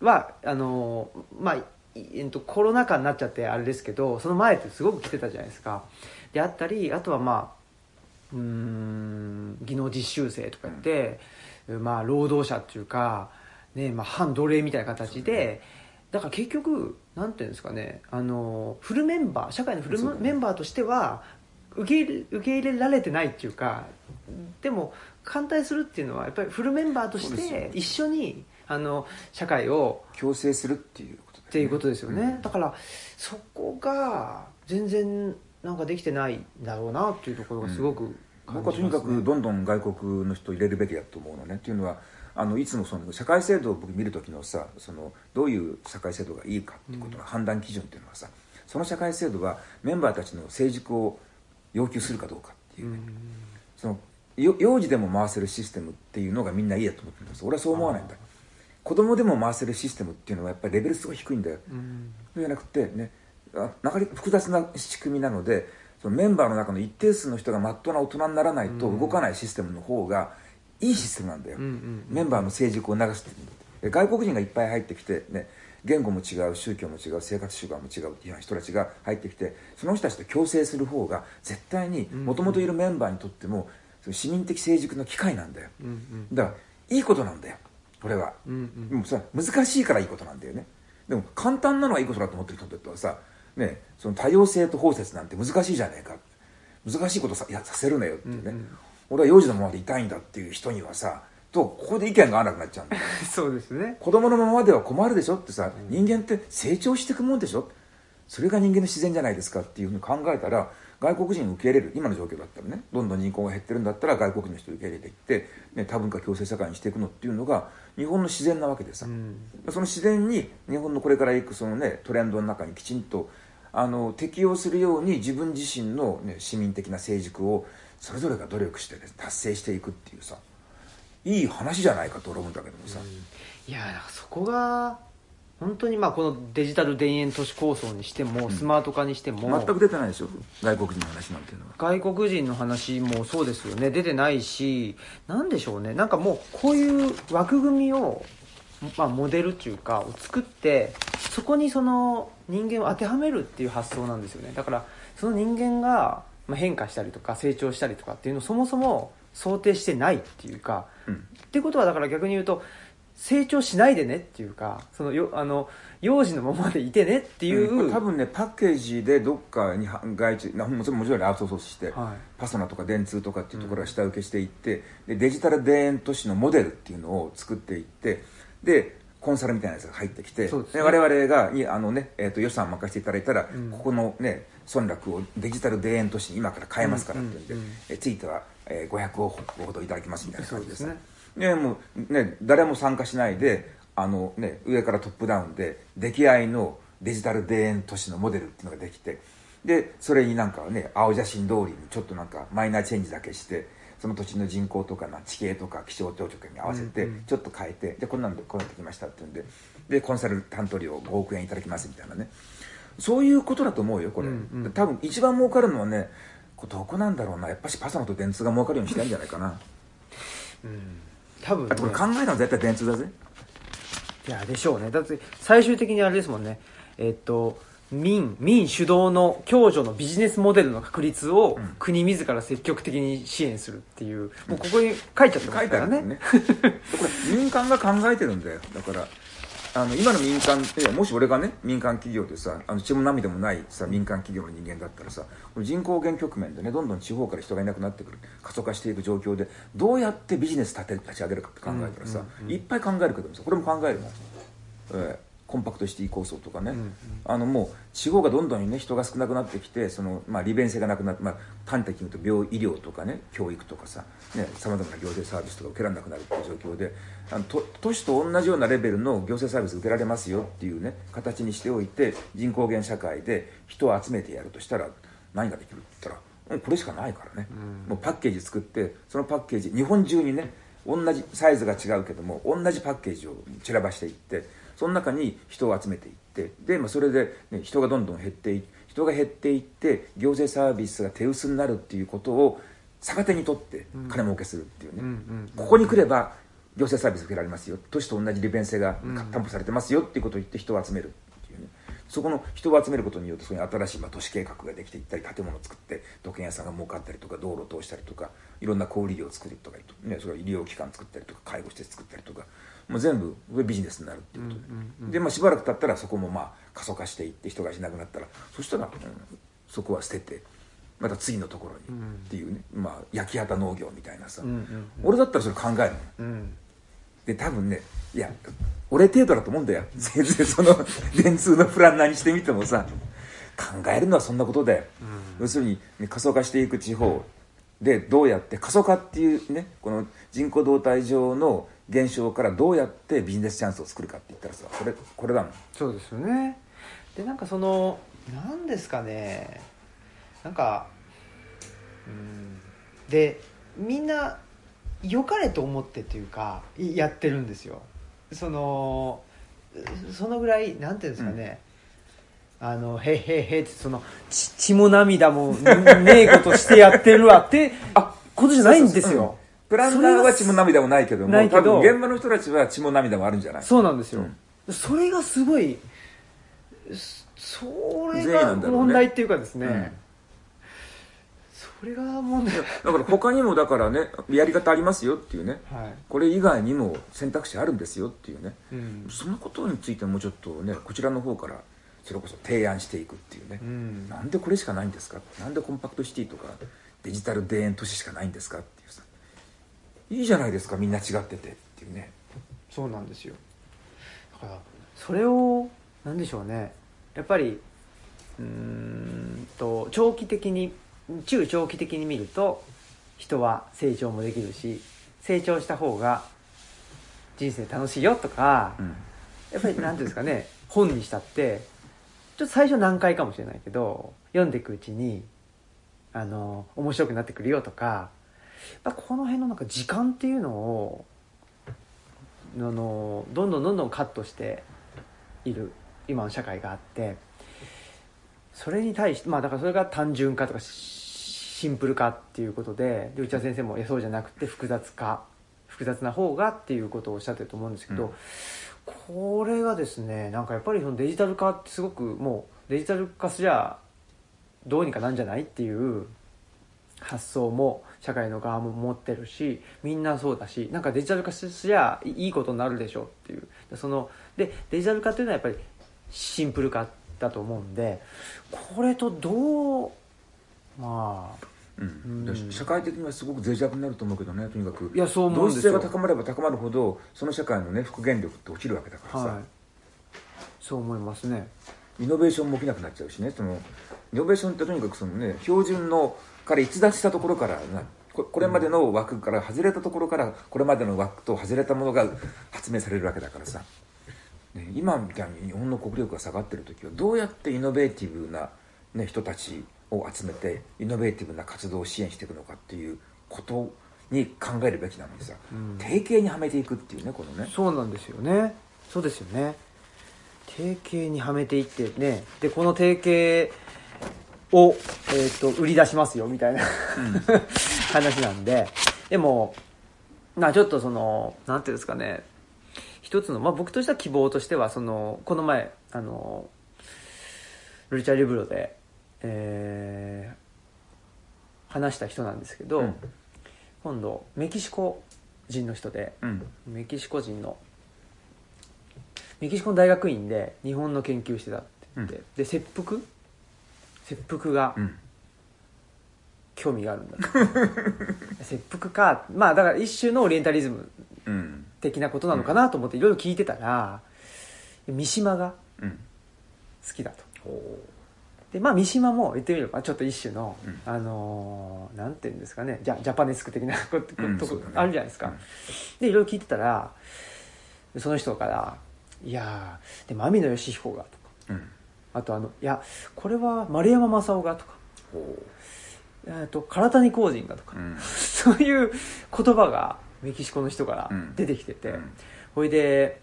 はあの、まあいえっと、コロナ禍になっちゃってあれですけどその前ってすごく来てたじゃないですか。であったりあとはまあうーん技能実習生とか言って、まあ、労働者っていうか、ねまあ、反奴隷みたいな形で、だから結局なんていうんですかねあのフルメンバー社会のフルメンバーとしては受け入れ受け入れられてないっていうかでも反対するっていうのはやっぱりフルメンバーとして一緒にあの社会を強制するっていうことっていうことですよね、うん。だからそこが全然なんかできてないんだろうなっていうところがすごく感僕はとにかくどんどん外国の人を入れるべきだと思うのね。っていうのはあのいつもその社会制度を僕見る時のさそのどういう社会制度がいいかっていうことの判断基準っていうのはさ、その社会制度はメンバーたちの成熟を要求するかどうかっていう。ね、そのよ幼児でも回せるシステムっていうのがみんないいやと思ってるんです。俺はそう思わないんだ。子供でも回せるシステムっていうのはやっぱりレベルすごい低いんだよ、じゃなくてねあなかなか複雑な仕組みなのでそのメンバーの中の一定数の人がまっとうな大人にならないと動かないシステムの方がいいシステムなんだよ、メンバーの成熟を促すっていうので外国人がいっぱい入ってきて、ね、言語も違う宗教も違う生活習慣も違うっていう人たちが入ってきてその人たちと共生する方が絶対にもともといるメンバーにとってもその市民的成熟の機会なんだよ。うんうん。だからいいことなんだよ。これは。うんうん。でもさ難しいからいいことなんだよね。でも簡単なのはいいことだと思ってる人にとってはさ、ね、その多様性と包摂なんて難しいじゃねえか。難しいことさいやさせるなよっていうね、うんうん。俺は幼児のままでいたいんだっていう人にはさとここで意見が合わなくなっちゃうんだ。よ そうですね。子供のままでは困るでしょってさ、人間って成長していくもんでしょそれが人間の自然じゃないですかっていうふうに考えたら外国人を受け入れる今の状況だったらね。どんどん人口が減ってるんだったら外国人の人を受け入れていって、ね、多文化共生社会にしていくのっていうのが日本の自然なわけでさ、うん。その自然に日本のこれから行くその、ね、トレンドの中にきちんとあの適応するように自分自身の、ね、市民的な成熟をそれぞれが努力して、ね、達成していくっていうさいい話じゃないかと俺思うんだけどもさ、いやそこが本当にまあこのデジタル田園都市構想にしても、スマート化にしても全く出てないでしょ？外国人の話なんていうのは。外国人の話もそうですよね。出てないしなんでしょうね。なんかもうこういう枠組みを、まあ、モデルっていうかを作ってそこにその人間を当てはめるっていう発想なんですよね。だからその人間がまあ変化したりとか成長したりとかっていうのをそもそも想定してないっていうか、うん。ってことはだから逆に言うと成長しないでねっていうかそのよあの幼児のままでいてねっていう、うん。多分ねパッケージでどっかには外注なもちろんもちろんアウトソースして、はい。パソナとか電通とかっていうところが下請けしていって、でデジタル田園都市のモデルっていうのを作っていってでコンサルみたいなやつが入ってきて、ね。我々がいあの、ねえー、と予算任せていただいたら、うん。ここの、ね、村落をデジタル田園都市に今から変えますからっていうんで、うんうんうん。えついては、えー500億ほどいただきますみたいな感じでさそうですね。ねもうね誰も参加しないであの、ね、上からトップダウンで出来合いのデジタル田園都市のモデルっていうのができてでそれになんかね青写真通りにちょっとなんかマイナーチェンジだけしてその土地の人口とかな地形とか気象庁とかに合わせてうんうん。ちょっと変えて、でこんなんでこうなってきましたっていうんででコンサルタント料5億円いただきますみたいなね。そういうことだと思うよこれ、うんうん。多分一番儲かるのはねこれどこなんだろうな。やっぱしパサノと電通が儲かるようにしてないんじゃないかな。多分、ね。これ考えたのは絶対電通だぜ。いやでしょうね。だって最終的にあれですもんね。えっと民民主導の共助のビジネスモデルの確立をうん。国自ら積極的に支援するっていう、もうここに書いちゃってま書いてすからねね。これ民間が考えてるんだよ。だからあの今の民間ってもし俺がね民間企業でさあの血も涙もないさ民間企業の人間だったらさ人口減局面でねどんどん地方から人がいなくなってくる過疎化していく状況でどうやってビジネス立て立ち上げるかって考えたらさ、うんうんうん。いっぱい考えるけどもさこれも考えるもん、ええコンパクトシティ構想とかね、んうん。あのもう地方がどんどんね人が少なくなってきてその、まあ、利便性がなくなって、まあ、端的に言うと病医療とかね教育とかささまざまな行政サービスとか受けられなくなるっていう状況であの都都市と同じようなレベルの行政サービス受けられますよっていうね形にしておいて人口減社会で人を集めてやるとしたら何ができるって言ったらうんこれしかないからね、もうパッケージ作ってそのパッケージ日本中にね同じサイズが違うけども同じパッケージを散らばしていってその中に人を集めていってで、まあ、それで、ね、人がどんどん減ってい人が減っていって行政サービスが手薄になるっていうことを逆手にとって金儲けするっていうね、うんうんここに来れば行政サービス受けられますよ。都市と同じ利便性がうん。担保されてますよっていうことを言って人を集めるっていうね。そこの人を集めることによってそこに新しいまあ都市計画ができていったり建物を作って土建屋さんが儲かったりとか道路を通したりとかいろんな小売業を作るとか、ね、それは医療機関作ったりとか介護施設作ったりとかもう全部ビジネスになるっていうことで,、うんうんうんでまあ、しばらく経ったらそこもまあ過疎化していって人がいなくなったらそしたら、うんそこは捨ててまた次のところにっていうね、まあ、焼き畑農業みたいなさ、うんうん俺だったらそれ考えるのうん。で多分ねいや俺程度だと思うんだよ。全然その電通のプランナーにしてみてもさ考えるのはそんなことだよ、要するに、ね、過疎化していく地方でどうやって過疎化っていうねこの人口動態上の現象からどうやってビジネスチャンスを作るかって言ったらさこれこれだもん。そうですよね。でなんかそのなんですかね。なんかうん。でみんな良かれと思ってっていうかいやってるんですよ。そのそのぐらいなんていうんですかね、あのへっへっへってその血血も涙もねえことしてやってるわってあことじゃないんですよプランナーは血も涙もないけどもないけど多分現場の人たちは血も涙もあるんじゃない？そうなんですよ、うん。それがすごいそそれが問題っていうかですね、うん。それが問題。だから他にもだからねやり方ありますよっていうね。はい、これ以外にも選択肢あるんですよっていうね。うん。そのことについてもうちょっとねこちらの方からそれこそ提案していくっていうね、うん。なんでこれしかないんですか？なんでコンパクトシティとかデジタル田園都市しかないんですか？っていいいじゃないですかみんな違っててっていうね。そうなんですよ。だからそれをなんでしょうね。やっぱりうーんと長期的に中長期的に見ると人は成長もできるし成長した方が人生楽しいよとか、うん。やっぱりなんていうんですかね。本にしたってちょっと最初難解かもしれないけど読んでいくうちにあの面白くなってくるよとかやっぱこの辺のなんか時間っていうのをあのどんどんどんどんカットしている今の社会があってそれに対してまあだからそれが単純化とかシンプル化っていうことでで内田先生もいやそうじゃなくて複雑化複雑な方がっていうことをおっしゃってると思うんですけど、うん。これがですねなんかやっぱりそのデジタル化ってすごくもうデジタル化すりゃどうにかなんじゃないっていう発想も社会の側も持ってるしみんなそうだしなんかデジタル化すりゃいいことになるでしょっていう。そのでデジタル化っていうのはやっぱりシンプル化だと思うんでこれとどうまあうん。うん。社会的にはすごく脆弱になると思うけどねとにかく。いやそう思う同んですよ。質性が高まれば高まるほどその社会のね復元力って落ちるわけだからさ、はい。そう思いますね。イノベーションも起きなくなっちゃうしねそのイノベーションってとにかくそのね標準のから逸脱したところからなここれまでの枠から外れたところからこれまでの枠と外れたものが発明されるわけだからさ、ね、今みたいに日本の国力が下がってる時はどうやってイノベーティブな、ね、人たちを集めてイノベーティブな活動を支援していくのかっていうことに考えるべきなのにさ、うん。定型にはめていくっていうねこのね。そうなんですよね。そうですよね。定型にはめていってねでこの定型を、えー、と売り出しますよみたいな 話なんで。でもまあちょっとそのなんていうんですかね。一つの、まあ、僕としては希望としてはそのこの前あのルチャリブロで、えー話した人なんですけど、うん。今度メキシコ人の人でうん。メキシコ人のメキシコの大学院で日本の研究してたって言って、うん。で切腹切腹がうん。興味があるんだ。と 切腹か。まあだから一種のオリエンタリズムうん。的なことなのかなと思っていろいろ聞いてたら三島がうん。好きだと。ほでまあ三島も言ってみればちょっと一種の、うん。あのーなんていうんですかね。ジャジャパネスク的なこと,、とこうんそうだね。あるじゃないですか、うん。でいろいろ聞いてたらその人から「いやーでも網野義彦が」とか。ううんあとあの「いやこれは丸山正雄が」とかほえーと唐谷公人がとか、ううん。そういう言葉がメキシコの人からうん。出てきてて、うん。ほいで、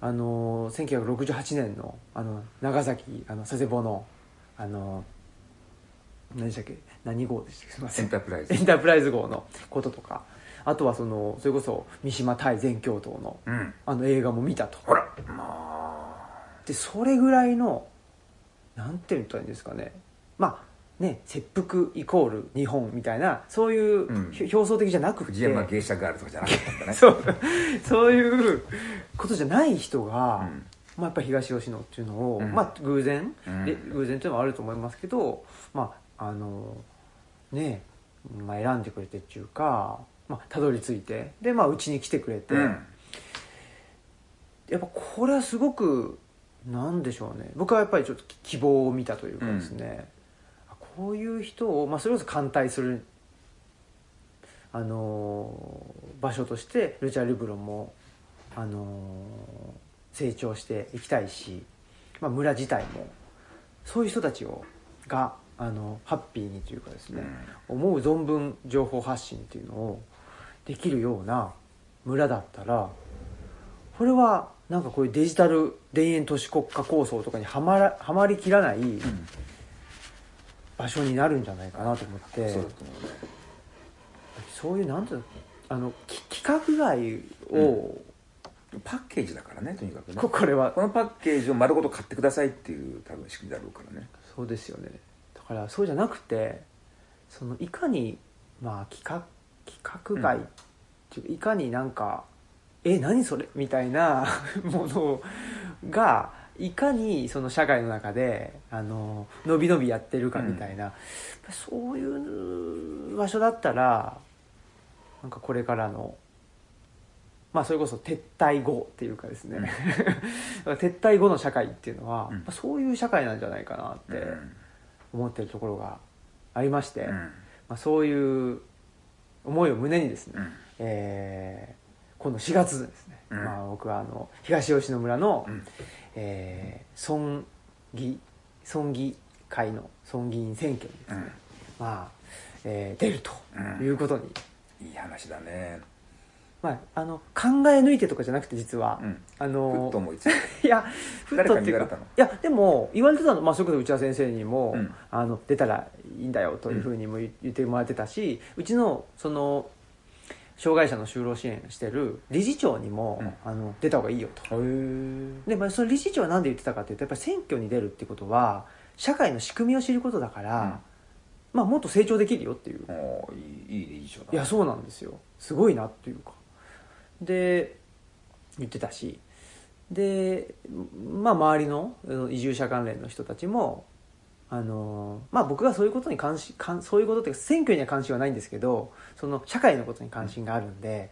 あのー1968年のあの長崎あの佐世保の、あのー何でしたっけ？何号でしたっけ？すいません。エンタープライズエンタープライズ号のこととかあとはそのそれこそ三島対全教頭のうん。あの映画も見たと。ほら。までそれぐらいのなんて言ったらいいんですかね。まあね切腹イコール日本みたいなそういう、表層的じゃなくて。あ藤山芸者ガールとかじゃなかったんだね。そう。そういうことじゃない人が、うん。まあ、やっぱ東吉野っていうのを、うん。まあ偶然、うん。で偶然っていうのはあると思いますけどまああのねまあ、選んでくれてっていうか、まあ、たどり着いて。でまあうちに来てくれて、うん。やっぱこれはすごくなんでしょうね。僕はやっぱりちょっと希望を見たというかですね、あこういう人を、まあ、それこそ歓待するあのー場所としてルチャリブロも、あのー成長していきたいし、まあ、村自体もそういう人たちをがあのハッピーにというかですね、思う存分情報発信っていうのをできるような村だったらこれはなんかこういうデジタル田園都市国家構想とかにはまらはまりきらない場所になるんじゃないかなと思って、そうねそういうなんていうのあのき規格外を、パッケージだからねとにかくね。ここれは。このパッケージを丸ごと買ってくださいっていう多分仕組みだろうからね。そうですよね。だからそうじゃなくてそのいかにまあ規格規格外っていうか、いかになんかえ何それ？みたいな ものがいかにその社会の中であの伸び伸びやってるかみたいな、やっぱそういう場所だったらなんかこれからのまあそれこそ撤退後っていうかですね、うん。撤退後の社会っていうのは、うん。そういう社会なんじゃないかなって思ってるところがありまして、うん。まあ、そういう思いを胸にですね、うん。えー今度4月ですね、うん。まあ、僕はあの東吉野村の、うん。えー村議村議会の村議員選挙にですね、まあえー出るということに、いい話だね。まあ、あの考え抜いてとかじゃなくて実は、うん。あふっのと思いついた。いやふっとっていういやでも言われてたの、まあ、それこそ内田先生にも、うん。あの出たらいいんだよというふうにも言言ってもらってたしうちのその障害者の就労支援してる理事長にも、うん。あの出た方がいいよと。で、まあ、その理事長は何で言ってたかっていうとやっぱり選挙に出るってことは社会の仕組みを知ることだから、まあ、もっと成長できるよっていう。おーいいいい理事長だいやそうなんですよ。すごいなっていうか。で言ってたし。でまあ周りの移住者関連の人たちもあのまあ僕がそういうことに関心関そういうことっていうか選挙には関心はないんですけどその社会のことに関心があるんで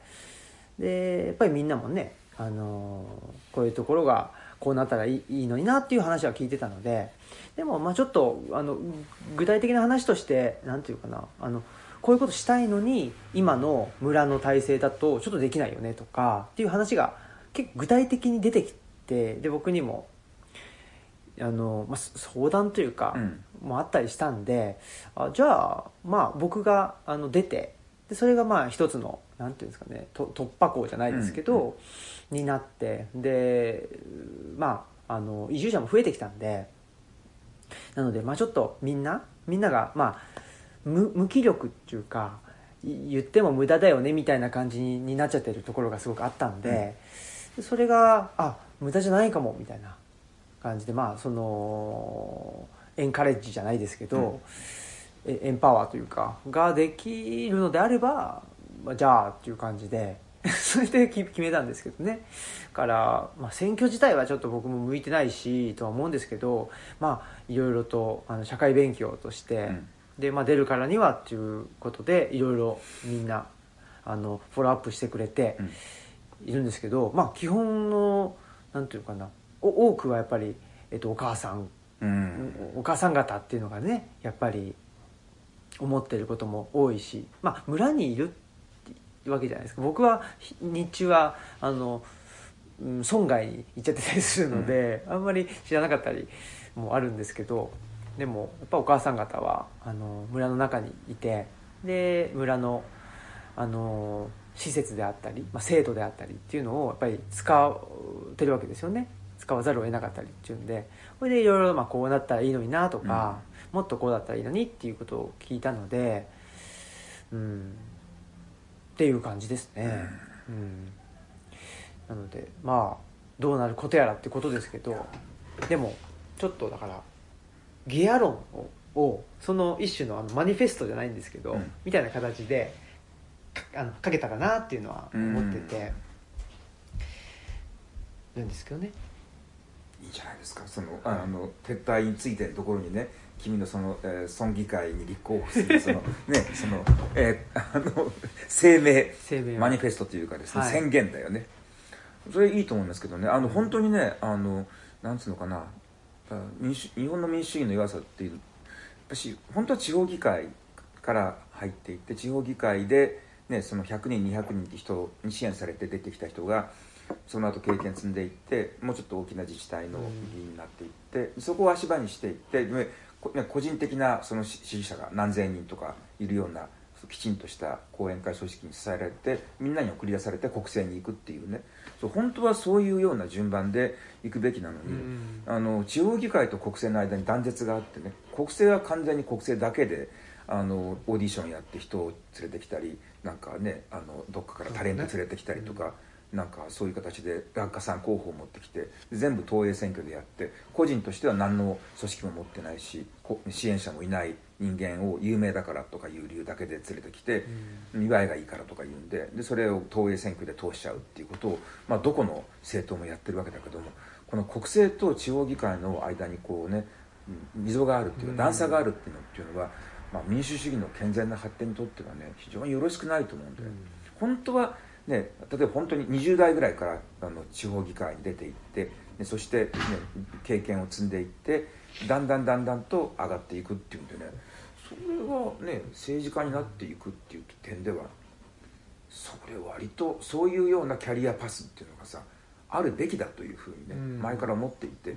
でやっぱりみんなもねあのこういうところがこうなったらいいいいのになっていう話は聞いてたのででもまあちょっとあの具体的な話としてなんていうかなあのこういうことしたいのに今の村の体制だとちょっとできないよねとかっていう話が結構具体的に出てきてで僕にもあの、まあ、相談というか、うん。もあったりしたんであじゃあまあ僕があの出てでそれがまあ一つのなんていうんですかねと突破口じゃないですけど、になってでまああの移住者も増えてきたんでなのでまあちょっとみんなみんながまあ無無気力っていうかい言っても無駄だよねみたいな感じにになっちゃってるところがすごくあったんで、でそれがあ無駄じゃないかもみたいな感じでまあそのエンカレッジじゃないですけど、えエンパワーというかができるのであれば、まあ、じゃあっていう感じで それでき決めたんですけどね。だから、まあ、選挙自体はちょっと僕も向いてないしとは思うんですけどまあいろいろとあの社会勉強として、うん。で、まあ、出るからにはっていうことでいろいろみんなあのフォローアップしてくれているんですけど、まあ基本のなんていうかなお多くはやっぱり、えっと、お母さんうん。お母さん方っていうのがねやっぱり思ってることも多いし、まあ、村にいるってわけじゃないですか。僕はひ日中はあの、うん、村外に行っちゃってたりするので、あんまり知らなかったりもあるんですけどでもやっぱお母さん方はあの村の中にいてで村のあの施設であったり、まあ、制度であったりっていうのをやっぱり使ってるわけですよね使わざるを得なかったりっていうんでそれでいろいろまあこうなったらいいのになとか、もっとこうだったらいいのにっていうことを聞いたのでうん。っていう感じですね、うん。なのでまあどうなることやらってことですけどでもちょっとだからギア論ををその一種のあのマニフェストじゃないんですけど、うん。みたいな形でかあのかけたらなっていうのは思っててるんですけどねいいじゃないですか。そのあの撤退についてのところにね君のその、えー村議会に立候補するその ねその、えーあの声明声明は。マニフェストというかですね、はい。宣言だよね。それいいと思うんですけどね。あの本当にねあのなんつうのかな。あ民主日本の民主主義の弱さっていう私本当は地方議会から入っていって地方議会で、ね、その100人200人って人に支援されて出てきた人がその後経験積んでいってもうちょっと大きな自治体の議員になっていって、そこを足場にしていって個人的なその支支持者が何千人とかいるようなきちんとした後援会組織に支えられてみんなに送り出されて国政に行くっていうね。そう本当はそういうような順番で行くべきなのに、うん。あの地方議会と国政の間に断絶があってね国政は完全に国政だけであのオーディションやって人を連れてきたりなんかねあのどっかからタレント連れてきたりとか、なんかそういう形で学科さん候補を持ってきて全部東映選挙でやって個人としては何の組織も持ってないしこ支援者もいない人間を有名だからとかいう理由だけで連れてきて、見栄えがいいからとか言うんででそれを東映選挙で通しちゃうっていうことを、まあ、どこの政党もやってるわけだけどもこの国政と地方議会の間にこうねうん溝があるっていううん。か段差があるっていうのっていうのは、まあ、民主主義の健全な発展にとってはね非常によろしくないと思うんで、本当はね例えば本当に20代ぐらいからあの地方議会に出ていってでそして、ね、経験を積んでいってだんだんだんだんと上がっていくっていうんでねそれがね政治家になっていくっていう点ではそれ割とそういうようなキャリアパスっていうのがさあるべきだというふうにね、うん。前から思っていて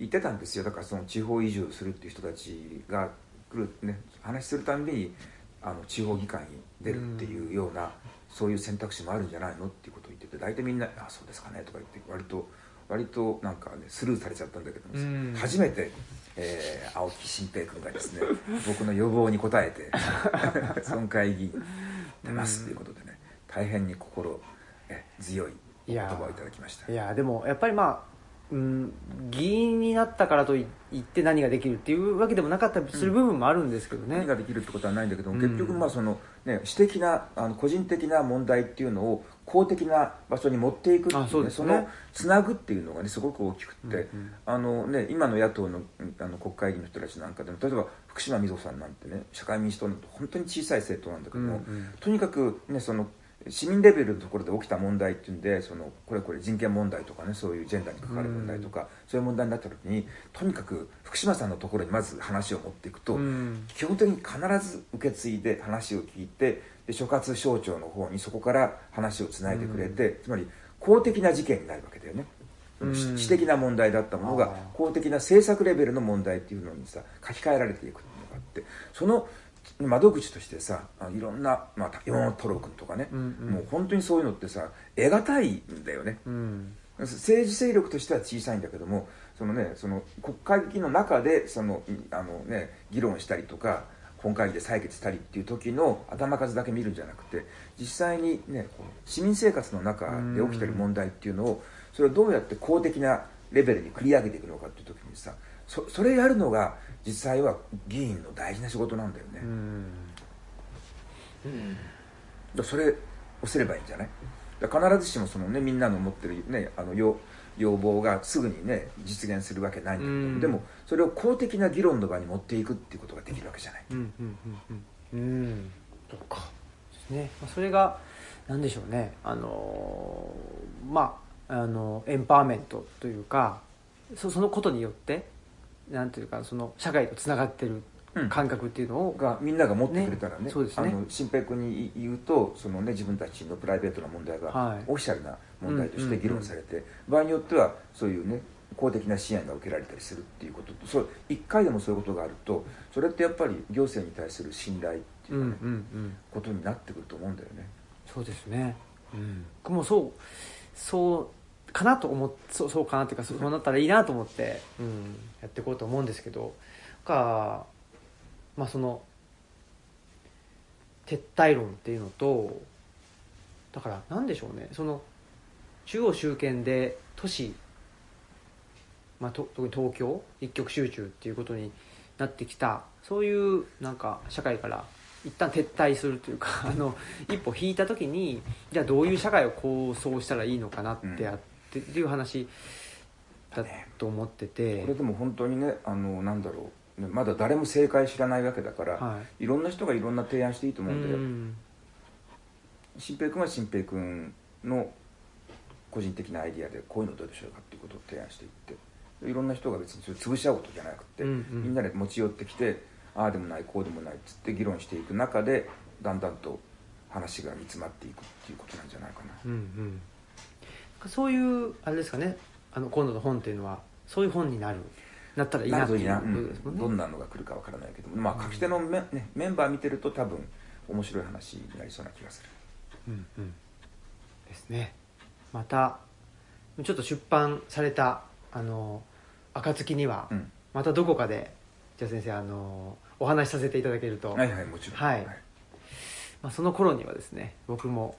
言ってたんですよ。だからその地方移住するっていう人たちが来るね話するたんびにあの地方議会に出るっていうような、そういう選択肢もあるんじゃないのっていうことを言ってて大体みんな「あそうですかね」とか言って割と割となんかねスルーされちゃったんだけども初めて、えー青木新平君がですね 僕の要望に応えて村会議員出ますということでね大変に心え強いお言葉をいただきました。いやでもやっぱりまあうん、議員になったからといって何ができるっていうわけでもなかったりする部分もあるんですけどね、何ができるってことはないんだけども、うん。結局まあその、ね、私的なあの個人的な問題っていうのを公的な場所に持っていくっていう,、あそうね。のつなぐっていうのがねすごく大きくって、うんうん。あのね、今の野党のあの国会議員の人たちなんかでも例えば福島みぞさんなんてね社会民主党の本当に小さい政党なんだけども、うんうん。とにかく、ね、その市民レベルのところで起きた問題っていうんでそのこれこれ人権問題とかねそういうジェンダーに関わる問題とか、そういう問題になった時にとにかく福島さんのところにまず話を持っていくと、うん基本的に必ず受け継いで話を聞いてで所轄省庁の方にそこから話をつないでくれて、つまり公的な事件になるわけだよね、私的な問題だったものが公的な政策レベルの問題っていうのにさ書き換えられていくっていうのがあってその窓口としてさあいろんな、まあ、山本太郎君とかね、うんうんもう本当にそういうのってさ得難いんだよね、うん。政治勢力としては小さいんだけどもその、ね、その国会議の中でそのいあの、ね、議論したりとか本会議で採決したりっていう時の頭数だけ見るんじゃなくて実際に、ね、市民生活の中で起きてる問題っていうのをそれをどうやって公的なレベルに繰り上げていくのかっていう時にさそそれやるのが実際は議員の大事な仕事なんだよね。うん。だそれをすればいいんじゃない？だ必ずしもその、ね、みんなの持ってる、ね、あの要要望がすぐにね実現するわけないんだけど、うん。でもそれを公的な議論の場に持っていくっていうことができるわけじゃない、うんうんうんうん。うん。そっか。ですね。まあそれがなんでしょうね。あのーまああのエンパワーメントというかそそのことによってなんていうかその社会とつながってるうん。感覚っていうのを、がみんなが持ってくれたらね。ねそうですね。あの新平君に言うとその、ね、自分たちのプライベートな問題がはい。オフィシャルな問題として議論されて、場合によってはそういうね公的な支援が受けられたりするっていうこととそう一回でもそういうことがあるとそれってやっぱり行政に対する信頼っていううんかね、うんうん。ことになってくると思うんだよね。そうですね、うん、僕もそうそうかなと思っそうそうかなっていうかそうなったらいいなと思って、うん、やっていこうと思うんですけどかまあその撤退論っていうのとだからなんでしょうね。その中央集権で都市、まあ、と特に東京一極集中っていうことになってきたそういうなんか社会から一旦撤退するというかあの一歩引いた時にじゃあどういう社会を構想したらいいのかなってやってっていう話だと思ってて、これでも本当にねあのなんだろう。ねまだ誰も正解知らないわけだから、はい。い、ろんな人がいろんな提案していいと思うんだよ。ん。新平君は新平君の個人的なアイディアでこういうのどうでしょうかっていうことを提案していっていろんな人が別にそれ潰し合うことじゃなくて、うんうん。みんなで持ち寄ってきてああでもないこうでもないっつって議論していく中でだんだんと話が煮詰まっていくっていうことなんじゃないかな。うんうんそういうあれですかね。あの今度の本っていうのはそういう本になるなったらいいなっていうなるといいな、ことですもんね、どんなのが来るかわからないけどまあ書き手のメ,、ね、メンバー見てると多分面白い話になりそうな気がする。うんうん。ですね。またちょっと出版されたあの暁には、うん。またどこかでじゃあ先生あのお話しさせていただけると、はいはいもちろん、はい。まあ、その頃にはですね僕も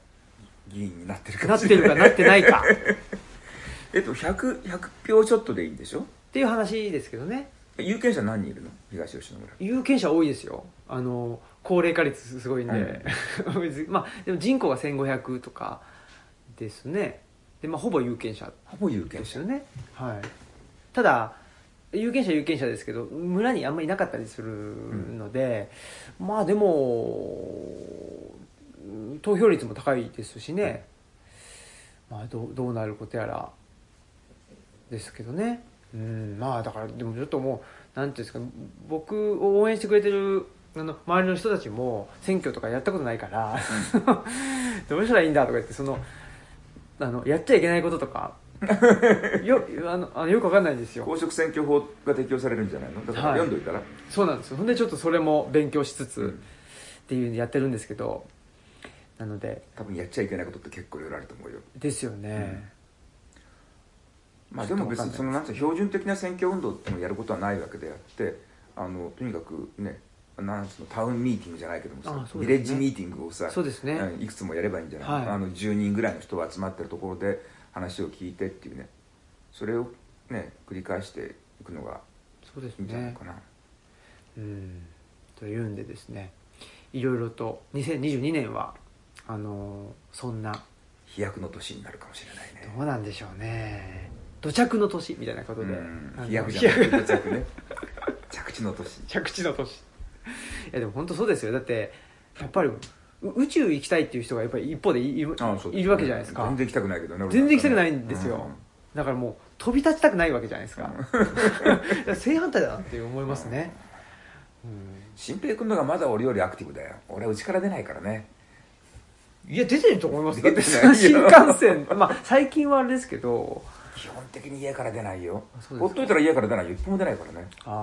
議員になってるかなってれない。るかなってないか。えっと 100, 100票ちょっとでいいんでしょ？っていう話ですけどね。有権者何人いるの？東吉野村。有権者多いですよ。あの高齢化率すごいんで、まあでも人口が1500とかですね。で、まあ、ほぼ有権者ほぼ有権者。ですよね。はい。ただ有権者有権者ですけど村にあんまりいなかったりするので、まあでもうん投票率も高いですしね、まあどうどうなることやらですけどね。うんまあだからでもちょっともうなんていうんですか僕を応援してくれてるあの周りの人たちも選挙とかやったことないから、どうしたらいいんだとか言ってそのあのやっちゃいけないこととか よあのあのよくわかんないんですよ。公職選挙法が適用されるんじゃないの？だからはい。読んどいたら、そうなんですよ。ほんでちょっとそれも勉強しつつ、うん。っていうのやってるんですけどなので多分やっちゃいけないことって結構いろいろあると思うよ。ですよね、まあでも別にそのなんつうの標準的な選挙運動っていうのをやることはないわけであってあのとにかくねなんのタウンミーティングじゃないけどもさ、ね。ビレッジミーティングをさそうですね。うんいくつもやればいいんじゃない、はい。あの10人ぐらいの人が集まってるところで話を聞いてっていうね。それをね繰り返していくのがそうですいいんじゃないねかな、うん。というんでですねいろいろと2022年はあのそんな。飛躍の年になるかもしれないね。どうなんでしょうね。土着の年みたいなことで、飛躍じゃなくて土着ね。着地の年。着地の年。いやでも本当そうですよ。だってやっぱりう宇宙行きたいっていう人がやっぱり一方でいいるいるわけじゃないですか。全然行きたくないけどね俺全然行きたくなないんですよ、だからもう飛び立ちたくないわけじゃないですか。いや 正反対だなって思いますね、新平君のがまだ俺よりアクティブだよ。俺は家から出ないからねいや出てると思います出てない新よ幹線。まあ最近はあれですけど。基本的に家から出ないよ。あそうですか。ほっといたら家から出ないよ。一歩も出ないからね。ああ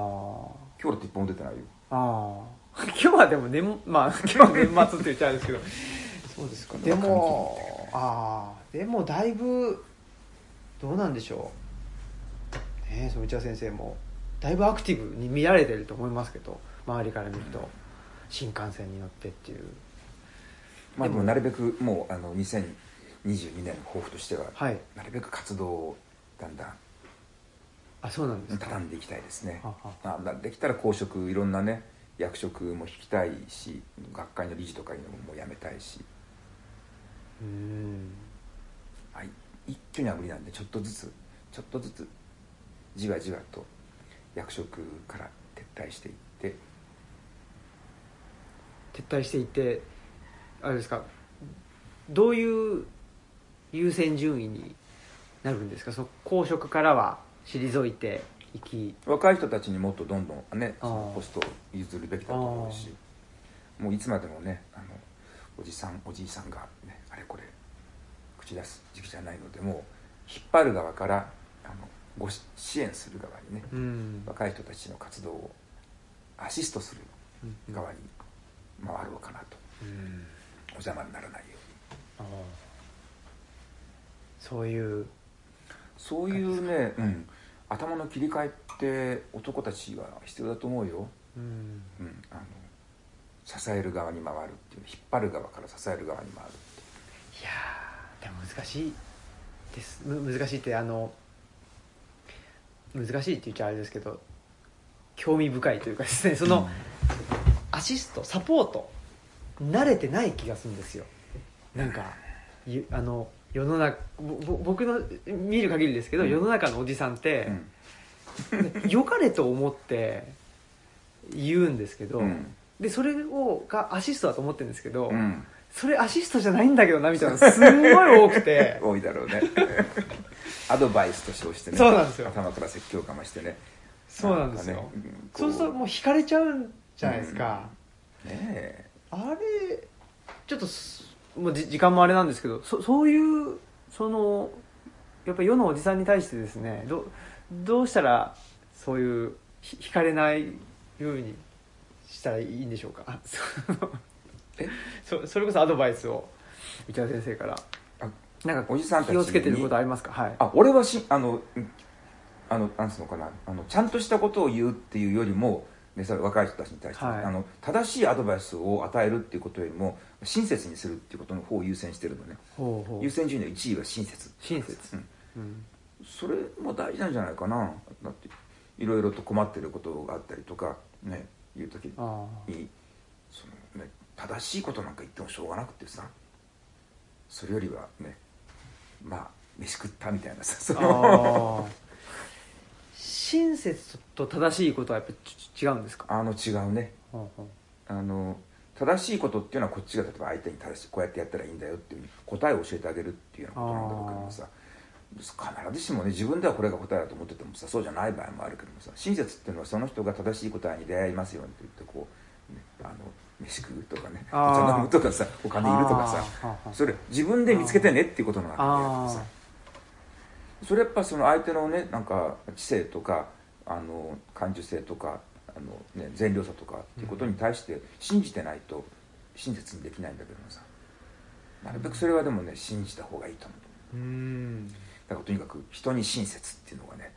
今日だって一歩も出てないよ。ああ 今日はでも年まあ 今日は年末って言っちゃうんですけど。そうですかでもああでもだいぶどうなんでしょう。ねえその内田先生も。だいぶアクティブに見られてると思いますけど。周りから見ると。新幹線に乗ってっていうまあでも。なるべくもうあの2022年の抱負としては、はい。なるべく活動をだんだんあそうなんですか。畳んでいきたいですね。はは。まあ、できたら公職いろんなね役職も引きたいし学会の理事とかいうのももう辞めたいし、うん。はい、一挙には無理なんでちょっとずつちょっとずつじわじわと役職から撤退していって。撤退していってあれですか？どういう優先順位になるんですか？その公職からは退いていき。若い人たちにもっとどんどんねポストを譲るべきだと思うしもういつまでもねあのおじさんおじいさんが、ね、あれこれ口出す時期じゃないのでもう引っ張る側からあのごし支援する側にねうん。若い人たちの活動をアシストするうん側に回ろうかなと。うんお邪魔にならないように。ああそういう。そういうね、うん、頭の切り替えって男たちは必要だと思うよ、うん。うん、あの支える側に回るっていう引っ張る側から支える側に回るっていやーでも難しいです。む難しいってあの難しいって言っちゃあれですけど興味深いというかですねその、アシストサポート慣れてない気がするんですよ。なんかゆあの世の中僕の見る限りですけど、うん。世の中のおじさんってう、ん。良かれと思って言うんですけど、うん。でそれをがアシストだと思ってるんですけど、うん。それアシストじゃないんだけどなみたいなのすんごい多くて。多いだろうね。アドバイスと称してね。そうなんですよ。頭から説教かましてね。そうなんですよ、かねうんそうするともう惹かれちゃうんじゃないですか、ねえあれちょっとすもうじ時間もあれなんですけどそそういうそのやっぱ世のおじさんに対してですねどどうしたらそういうひ惹かれないようにしたらいいんでしょうか？そそそれこそアドバイスを内田先生から。あなんかおじさんたちに。気をつけてることありますか？はい。あ俺はしあのうんあのなんつうのかなあのちゃんとしたことを言うっていうよりも、ね、それ若い人たちに対して、はい。あの正しいアドバイスを与えるっていうことよりも親切にするっていうことの方を優先してるのね。優先順位の1位は親切。親切。うん。うん。それも大事なんじゃないかな。だっていろいろと困ってることがあったりとかねいう時あにその、ね、正しいことなんか言ってもしょうがなくてさそれよりはねまあ飯食ったみたいなさそあの親切と正しいことはやっぱ違うんですか？あの違うね。あの正しいことっていうのはこっちが例えば相手に正しいこうやってやったらいいんだよっていう答えを教えてあげるっていうようなことなんだろうけどもさ必ずしもね自分ではこれが答えだと思っててもさそうじゃない場合もあるけどもさ親切っていうのはその人が正しい答えに出会いますようにと言ってこう、ね、あの飯食うとかねお茶飲むとかさお金いるとかさそれ自分で見つけてねっていうことなわけであさそれやっぱその相手のねなんか知性とかあの感受性とかあの、ね、善良さとかっていうことに対して信じてないと親切にできないんだけどもさ。なるべくそれはでもね信じた方がいいと思う。うん。だからとにかく人に親切っていうのがね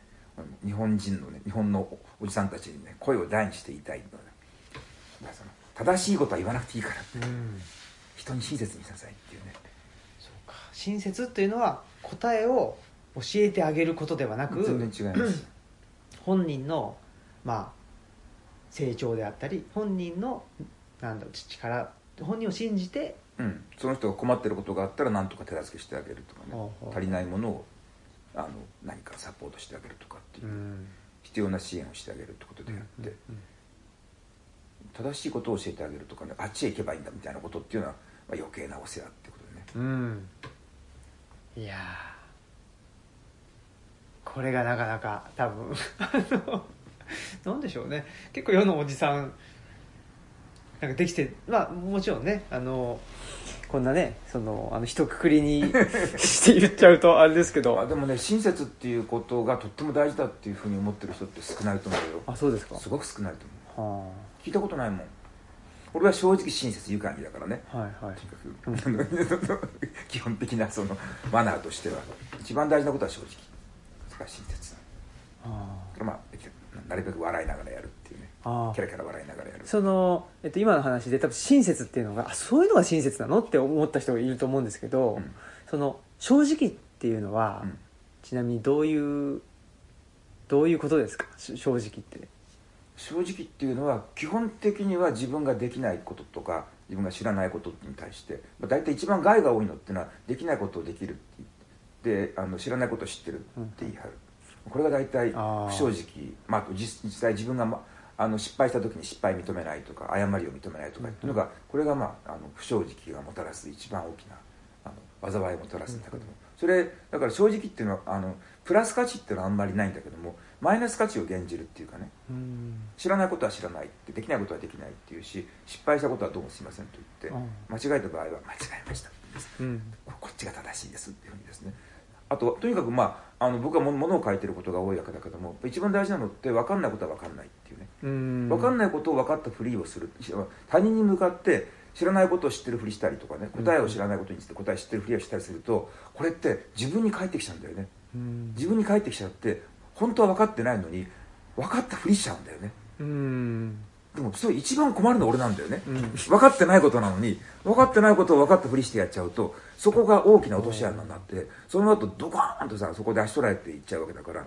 日本人のね日本のおじさんたちにね声を大にして言いたいのねだからその正しいことは言わなくていいからうん。人に親切にしなさいっていうね。そうか。親切というのは答えを教えてあげることではなく全然違います。本人のまあ成長であったり本人のなんだろう力本人を信じてうん、その人が困ってることがあったら何とか手助けしてあげるとかね。足りないものをあの何かサポートしてあげるとかっていう、ん。必要な支援をしてあげるってことであって、正しいことを教えてあげるとかねあっちへ行けばいいんだみたいなことっていうのは、まあ、余計なお世話ってことでね。うん。いやーこれがなかなか多分。あのなんでしょうね。結構世のおじさんなんかできてまあもちろんねあのこんなねそのあの一括りに して言っちゃうとあれですけまあどでもね親切っていうことがとっても大事だっていうふうに思ってる人って少ないと思うよ。あそうですか。すごく少ないと思はう聞いたことないもん。俺は正直親切愉快にだからね。あはいはい。とにかく。基本的なそのマナーとしては。一番大事なことは正直そ親切あそれからまあなるべく笑いながらやるっていうね。あキャラキャラ笑いながらやる。その、えっと、今の話で多分親切っていうのがあそういうのが親切なのって思った人がいると思うんですけど、うん。その正直っていうのは、うん。ちなみにどういうどういうことですか？し正直って。正直っていうのは基本的には自分ができないこととか自分が知らないことに対して、まあ、大体一番害が多いのっていうのはできないことをできるって言ってであの知らないことを知ってるって言い張る、これが大体不正直。まあ、あと実実際自分が、まあの失敗した時に失敗認めないとか誤りを認めないとかっていうのが、これが、まあ、あの不正直がもたらす一番大きなあの災いをもたらすんだけども、それだから正直っていうのはあのプラス価値っていうのはあんまりないんだけどもマイナス価値を減じるっていうかね。うん。知らないことは知らないってできないことはできないっていうし失敗したことはどうもすいませんと言って、間違えた場合は間違えましたうん。ここっちが正しいですっていうふうにですねあととにかくまああの僕はもものを書いてることが多いわけだけども一番大事なのって分かんないことは分かんないっていうね。うん。分かんないことを分かったふりをする。他人に向かって知らないことを知ってるふりしたりとかね答えを知らないことについて答え知ってるふりをしたりするとこれって自分に返ってきちゃうんだよね。うん。自分に返ってきちゃって本当は分かってないのに分かったふりしちゃうんだよね。うん。でもそれ一番困るのは俺なんだよね、うん。分かってないことなのに分かってないことを分かったふりしてやっちゃうとそこが大きな落とし穴になってその後ドカーンとさそこで足取られていっちゃうわけだから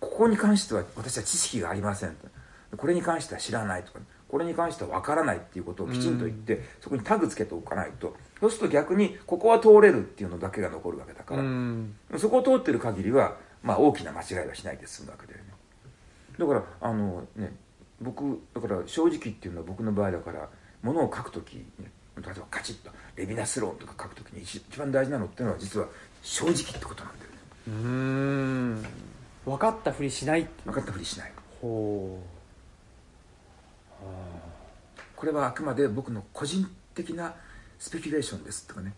ここに関しては私は知識がありませんと。これに関しては知らないとかこれに関しては分からないっていうことをきちんと言って、そこにタグつけておかないと。そうすると逆にここは通れるっていうのだけが残るわけだから、うん。そこを通ってる限りは、まあ、大きな間違いはしないで済むわけだよね。だからあのね僕だから正直っていうのは僕の場合だからものを書くとき、ね、例えばカチッとレビナス論とか書くときに一一番大事なのっていうのは実は正直ってことなんだよね。うん。分かったふりしない。分かったふりしない。ほこれはあくまで僕の個人的なスペキュレーションですとかね。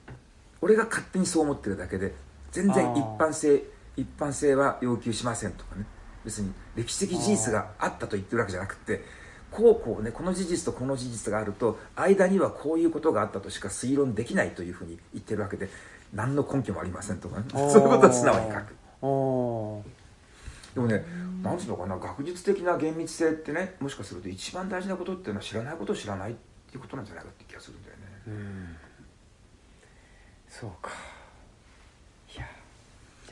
俺が勝手にそう思ってるだけで全然一般性一般性は要求しませんとかね。別に歴史的事実があったと言ってるわけじゃなくてこうこうねこの事実とこの事実があると間にはこういうことがあったとしか推論できないというふうに言ってるわけで何の根拠もありませんとかねうそういうことは素直に書く。おでもねなんつうのかな学術的な厳密性ってねもしかすると一番大事なことっていうのは知らないことを知らないっていうことなんじゃないかって気がするんだよね。うん。そうか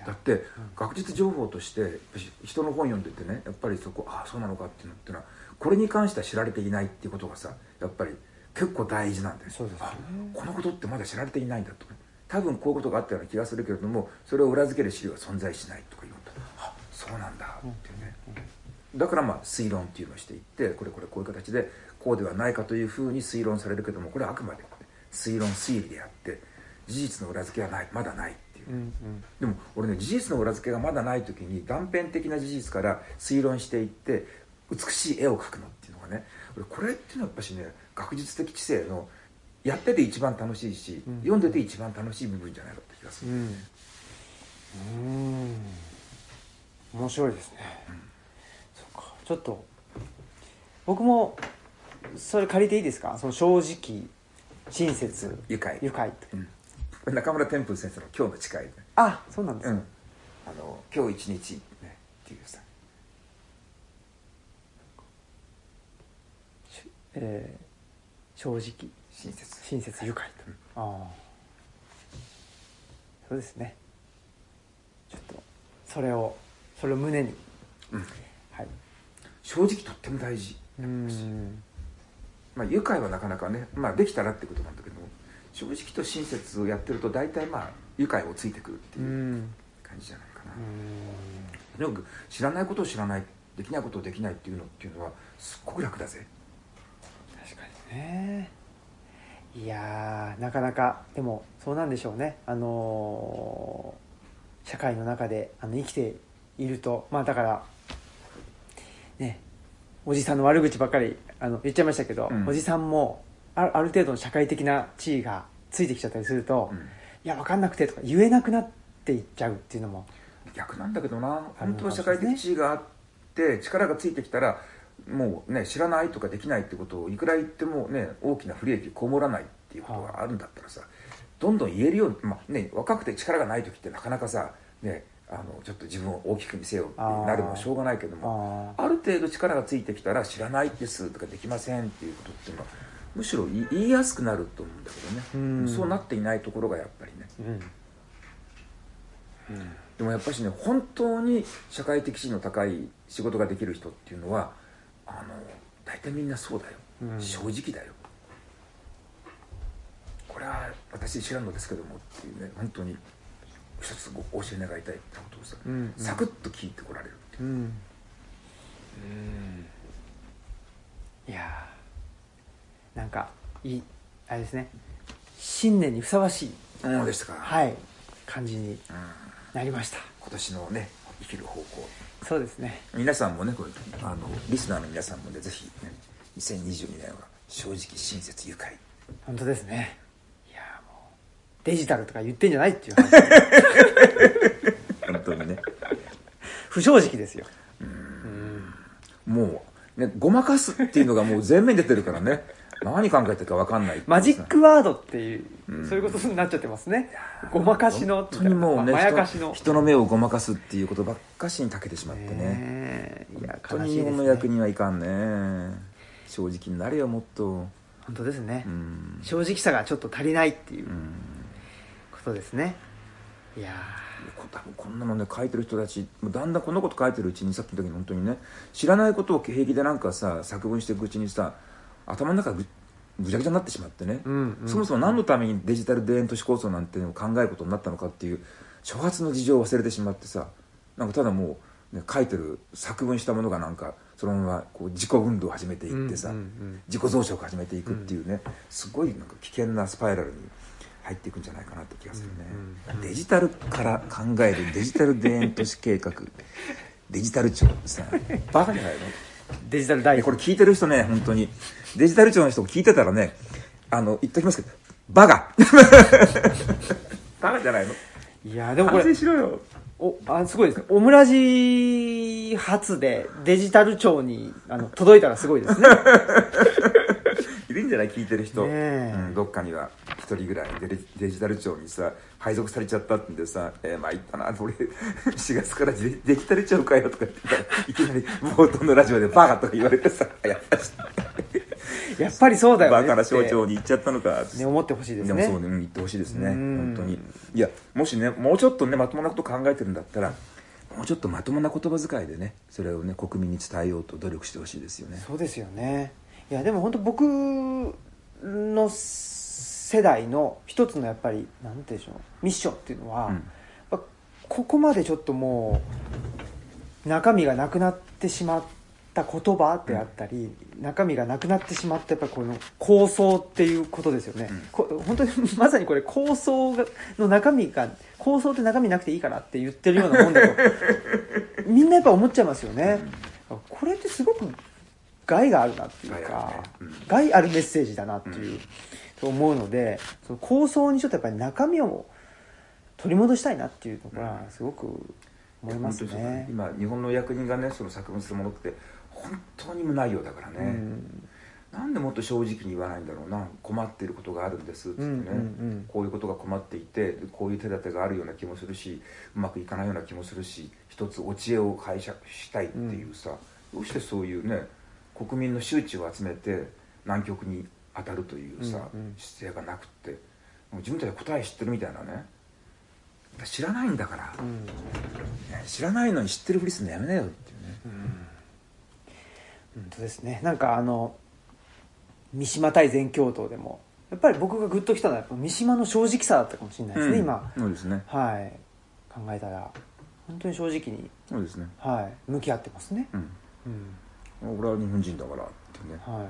だって学術情報として人の本読んでてねやっぱりそこああそうなのかっていうのってのはこれに関しては知られていないっていうことがさやっぱり結構大事なんだよそうでね。あこのことってまだ知られていないんだとか多分こういうことがあったような気がするけれどもそれを裏付ける資料は存在しないとか言うとあそうなんだっていうね、だからまあ推論っていうのをしていってこれこれこういう形でこうではないかというふうに推論されるけどもこれはあくまで推論推理であって事実の裏付けはないまだないううんうん。でも俺ね事実の裏付けがまだない時に断片的な事実から推論していって美しい絵を描くのっていうのがね俺これっていうのはやっぱしね学術的知性のやってて一番楽しいし、うん読んでて一番楽しい部分じゃないかって気がする、うん。うん。面白いですね、そうか。ちょっと僕もそれ借りていいですか？その正直親切愉快。愉快とうん中村天風先生の「今日の誓い」ねあそうなんですか、うん。あの今日一日ねっていうさ。しえー正直親切。親切愉快と、ああそうですね。ちょっとそれをそれを胸に。うん。はい。正直とっても大事。うん。まあ愉快はなかなかねまあできたらってことなんだけども正直と親切をやってると大体まあ愉快をついてくるってういうん感じじゃないかな、うんとにかく知らないことを知らないできないことをできないっていうのっていうのはすっごく楽だぜ。確かにね。いやーなかなかでもそうなんでしょうね。あのー社会の中であの生きているとまあだからねおじさんの悪口ばっかりあの言っちゃいましたけど、うん。おじさんもあるある程度の社会的な地位がついてきちゃったりすると、うん。いや分かんなくてとか言えなくなっていっちゃうっていうのも逆なんだけどな。本当は社会的地位があって力がついてきたらもうね知らないとかできないってことをいくら言ってもね大きな不利益被らないっていうことがあるんだったらさどんどん言えるように、まあね、若くて力がない時ってなかなかさ、ね、あのちょっと自分を大きく見せようってなるのはしょうがないけどもあある程度力がついてきたら知らないですとかできませんっていうことっていうのはむしろ言いやすくなると思うんだけどね、うん。そうなっていないところがやっぱりね。でもやっぱしね本当に社会的地位の高い仕事ができる人っていうのはあの大体みんなそうだよ、うん。正直だよ。これは私知らんのですけどもっていうね本当に一つごお教え願いたいってことをさ、うん。うん。サクッと聞いてこられるっていう。うん。いやーなんかいいあれですね。新年にふさわしいそうでしたか、はい。感じにうん。なりました。今年のね生きる方向。そうですね。皆さんもねこれあのリスナーの皆さんもねぜひ、ね、2022年は正直親切愉快。本当ですね。いやーもうデジタルとか言ってんじゃないっていう話。本当にね。不正直ですよ。もうねごまかすっていうのがもう前面に出てるからね 何考えてるか分かんないっていうさ。マジックワードっていう、うん。そういうことになっちゃってますね。ごまかしの本当にもうねまやかしの。人人の目をごまかすっていうことばっかしに長けてしまってね。ねえいや本当に日本の役人はいかんね。正直になれよもっと。本当ですね、うん。正直さがちょっと足りないっていううん。ことですね。いやこ多分こんなのね書いてる人たち。もうだんだんこのこと書いてるうちにさっきの時に本当にね知らないことを平気でなんかさ作文していくうちにさ頭の中がぐぐちゃぐちゃになってしまってね、ーうん、うん、そもそも何のためにデジタル田園都市構想なんていうのを考えることになったのかっていう初発の事情を忘れてしまってさ。なんかただもう、ね、書いてる作文したものがなんかそのままこう自己運動を始めていってさ、うんうんうん。自己増殖を始めていくっていうね、すごいなんか危険なスパイラルに入っていくんじゃないかなって気がするね、うんうんデジタルから考えるデジタル田園都市計画。デジタル庁ってさバカじゃないの？デジタル大これ聞いてる人ね本当にデジタル庁の人も聞いてたらねあの言っときますけどバカ。バカじゃないの？いやでもこ反れ省しろよ。おあすごいですね。オムラジ初でデジタル庁にあの届いたらすごいですね。いるんじゃない？聞いてる人、ねえ。うん、どっかには。一人ぐらい。デジデジタル庁にさ配属されちゃったってんでさ「えー、まあいったな。俺4月からデデジタル庁かよ」とか言ってたらいきなり冒頭のラジオで「バカ」とか言われてさ「やっぱし やっぱりそうだよねバカな省って庁に行っちゃったのか」ね思ってほしいですねでもそうね、うん言ってほしいですね、うん本当に。いや、もしね、もうちょっとね、まともなこと考えてるんだったら、もうちょっとまともな言葉遣いでね、それをね、国民に伝えようと努力してほしいですよね。そうですよねいやでも本当僕の世代の一つのやっぱりなんて言うんでしょうミッションっていうのは、うんここまでちょっともう中身がなくなってしまった言葉であったり、中身がなくなってしまったやっぱりこの構想っていうことですよね、うん。こ本当にまさにこれ構想がの中身が構想って中身なくていいからって言ってるようなもんだと みんなやっぱ思っちゃいますよね、これってすごく害があるなっていう害あね。うん。害あるメッセージだなっていう、と思うのでその構想にちょっとやっぱり中身を取り戻したいなっていうところはすごく思いますね。今、日本の役人がね、その作文するものって、本当に無内容だからね。うんなんでもっと正直に言わないんだろうな。困っていることがあるんですっつってね、うんうんうん。こういうことが困っていてでこういう手立てがあるような気もするしうまくいかないような気もするし一つお知恵を解釈したいっていうさ、どうしてそういうね国民の周知を集めて南極に当たるというさ、うんうん。姿勢がなくってもう自分たちで答え知ってるみたいなね。知らないんだから、うん。ね知らないのに知ってるふりするのやめなよっていうね、本当ですね。なんかあの三島対全教頭でもやっぱり僕がグッときたのはやっぱ三島の正直さだったかもしれないですね、うん。今。そうですね。はい。考えたら。本当に正直に、そうですね。はい、向き合ってますね。うん。うん。俺は日本人だからってね。は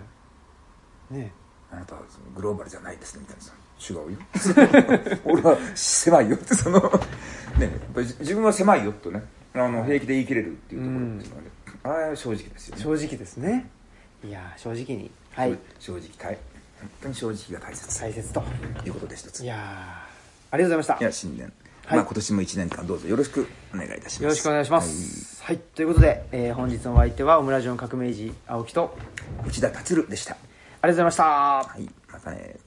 い。ね。あなたはそのグローバルじゃないですねみたいなさ。違うよ。俺は狭いよってそのねやっぱり自分は狭いよとねあの平気で言い切れるっていうところっていうのはね、あ正直ですよね。正直ですね。いや正直に。はい。正直大本当に正直が大切。大切と。ということで一つ。いいやーありがとうございました。や新年、はい。まあ今年も1年間どうぞよろしくお願いいたします。よろしくお願いします。はい、ということで、えー本日のお相手はオムラジオの革命児青木とはい内田達郎でした。ありがとうございました。はい。またね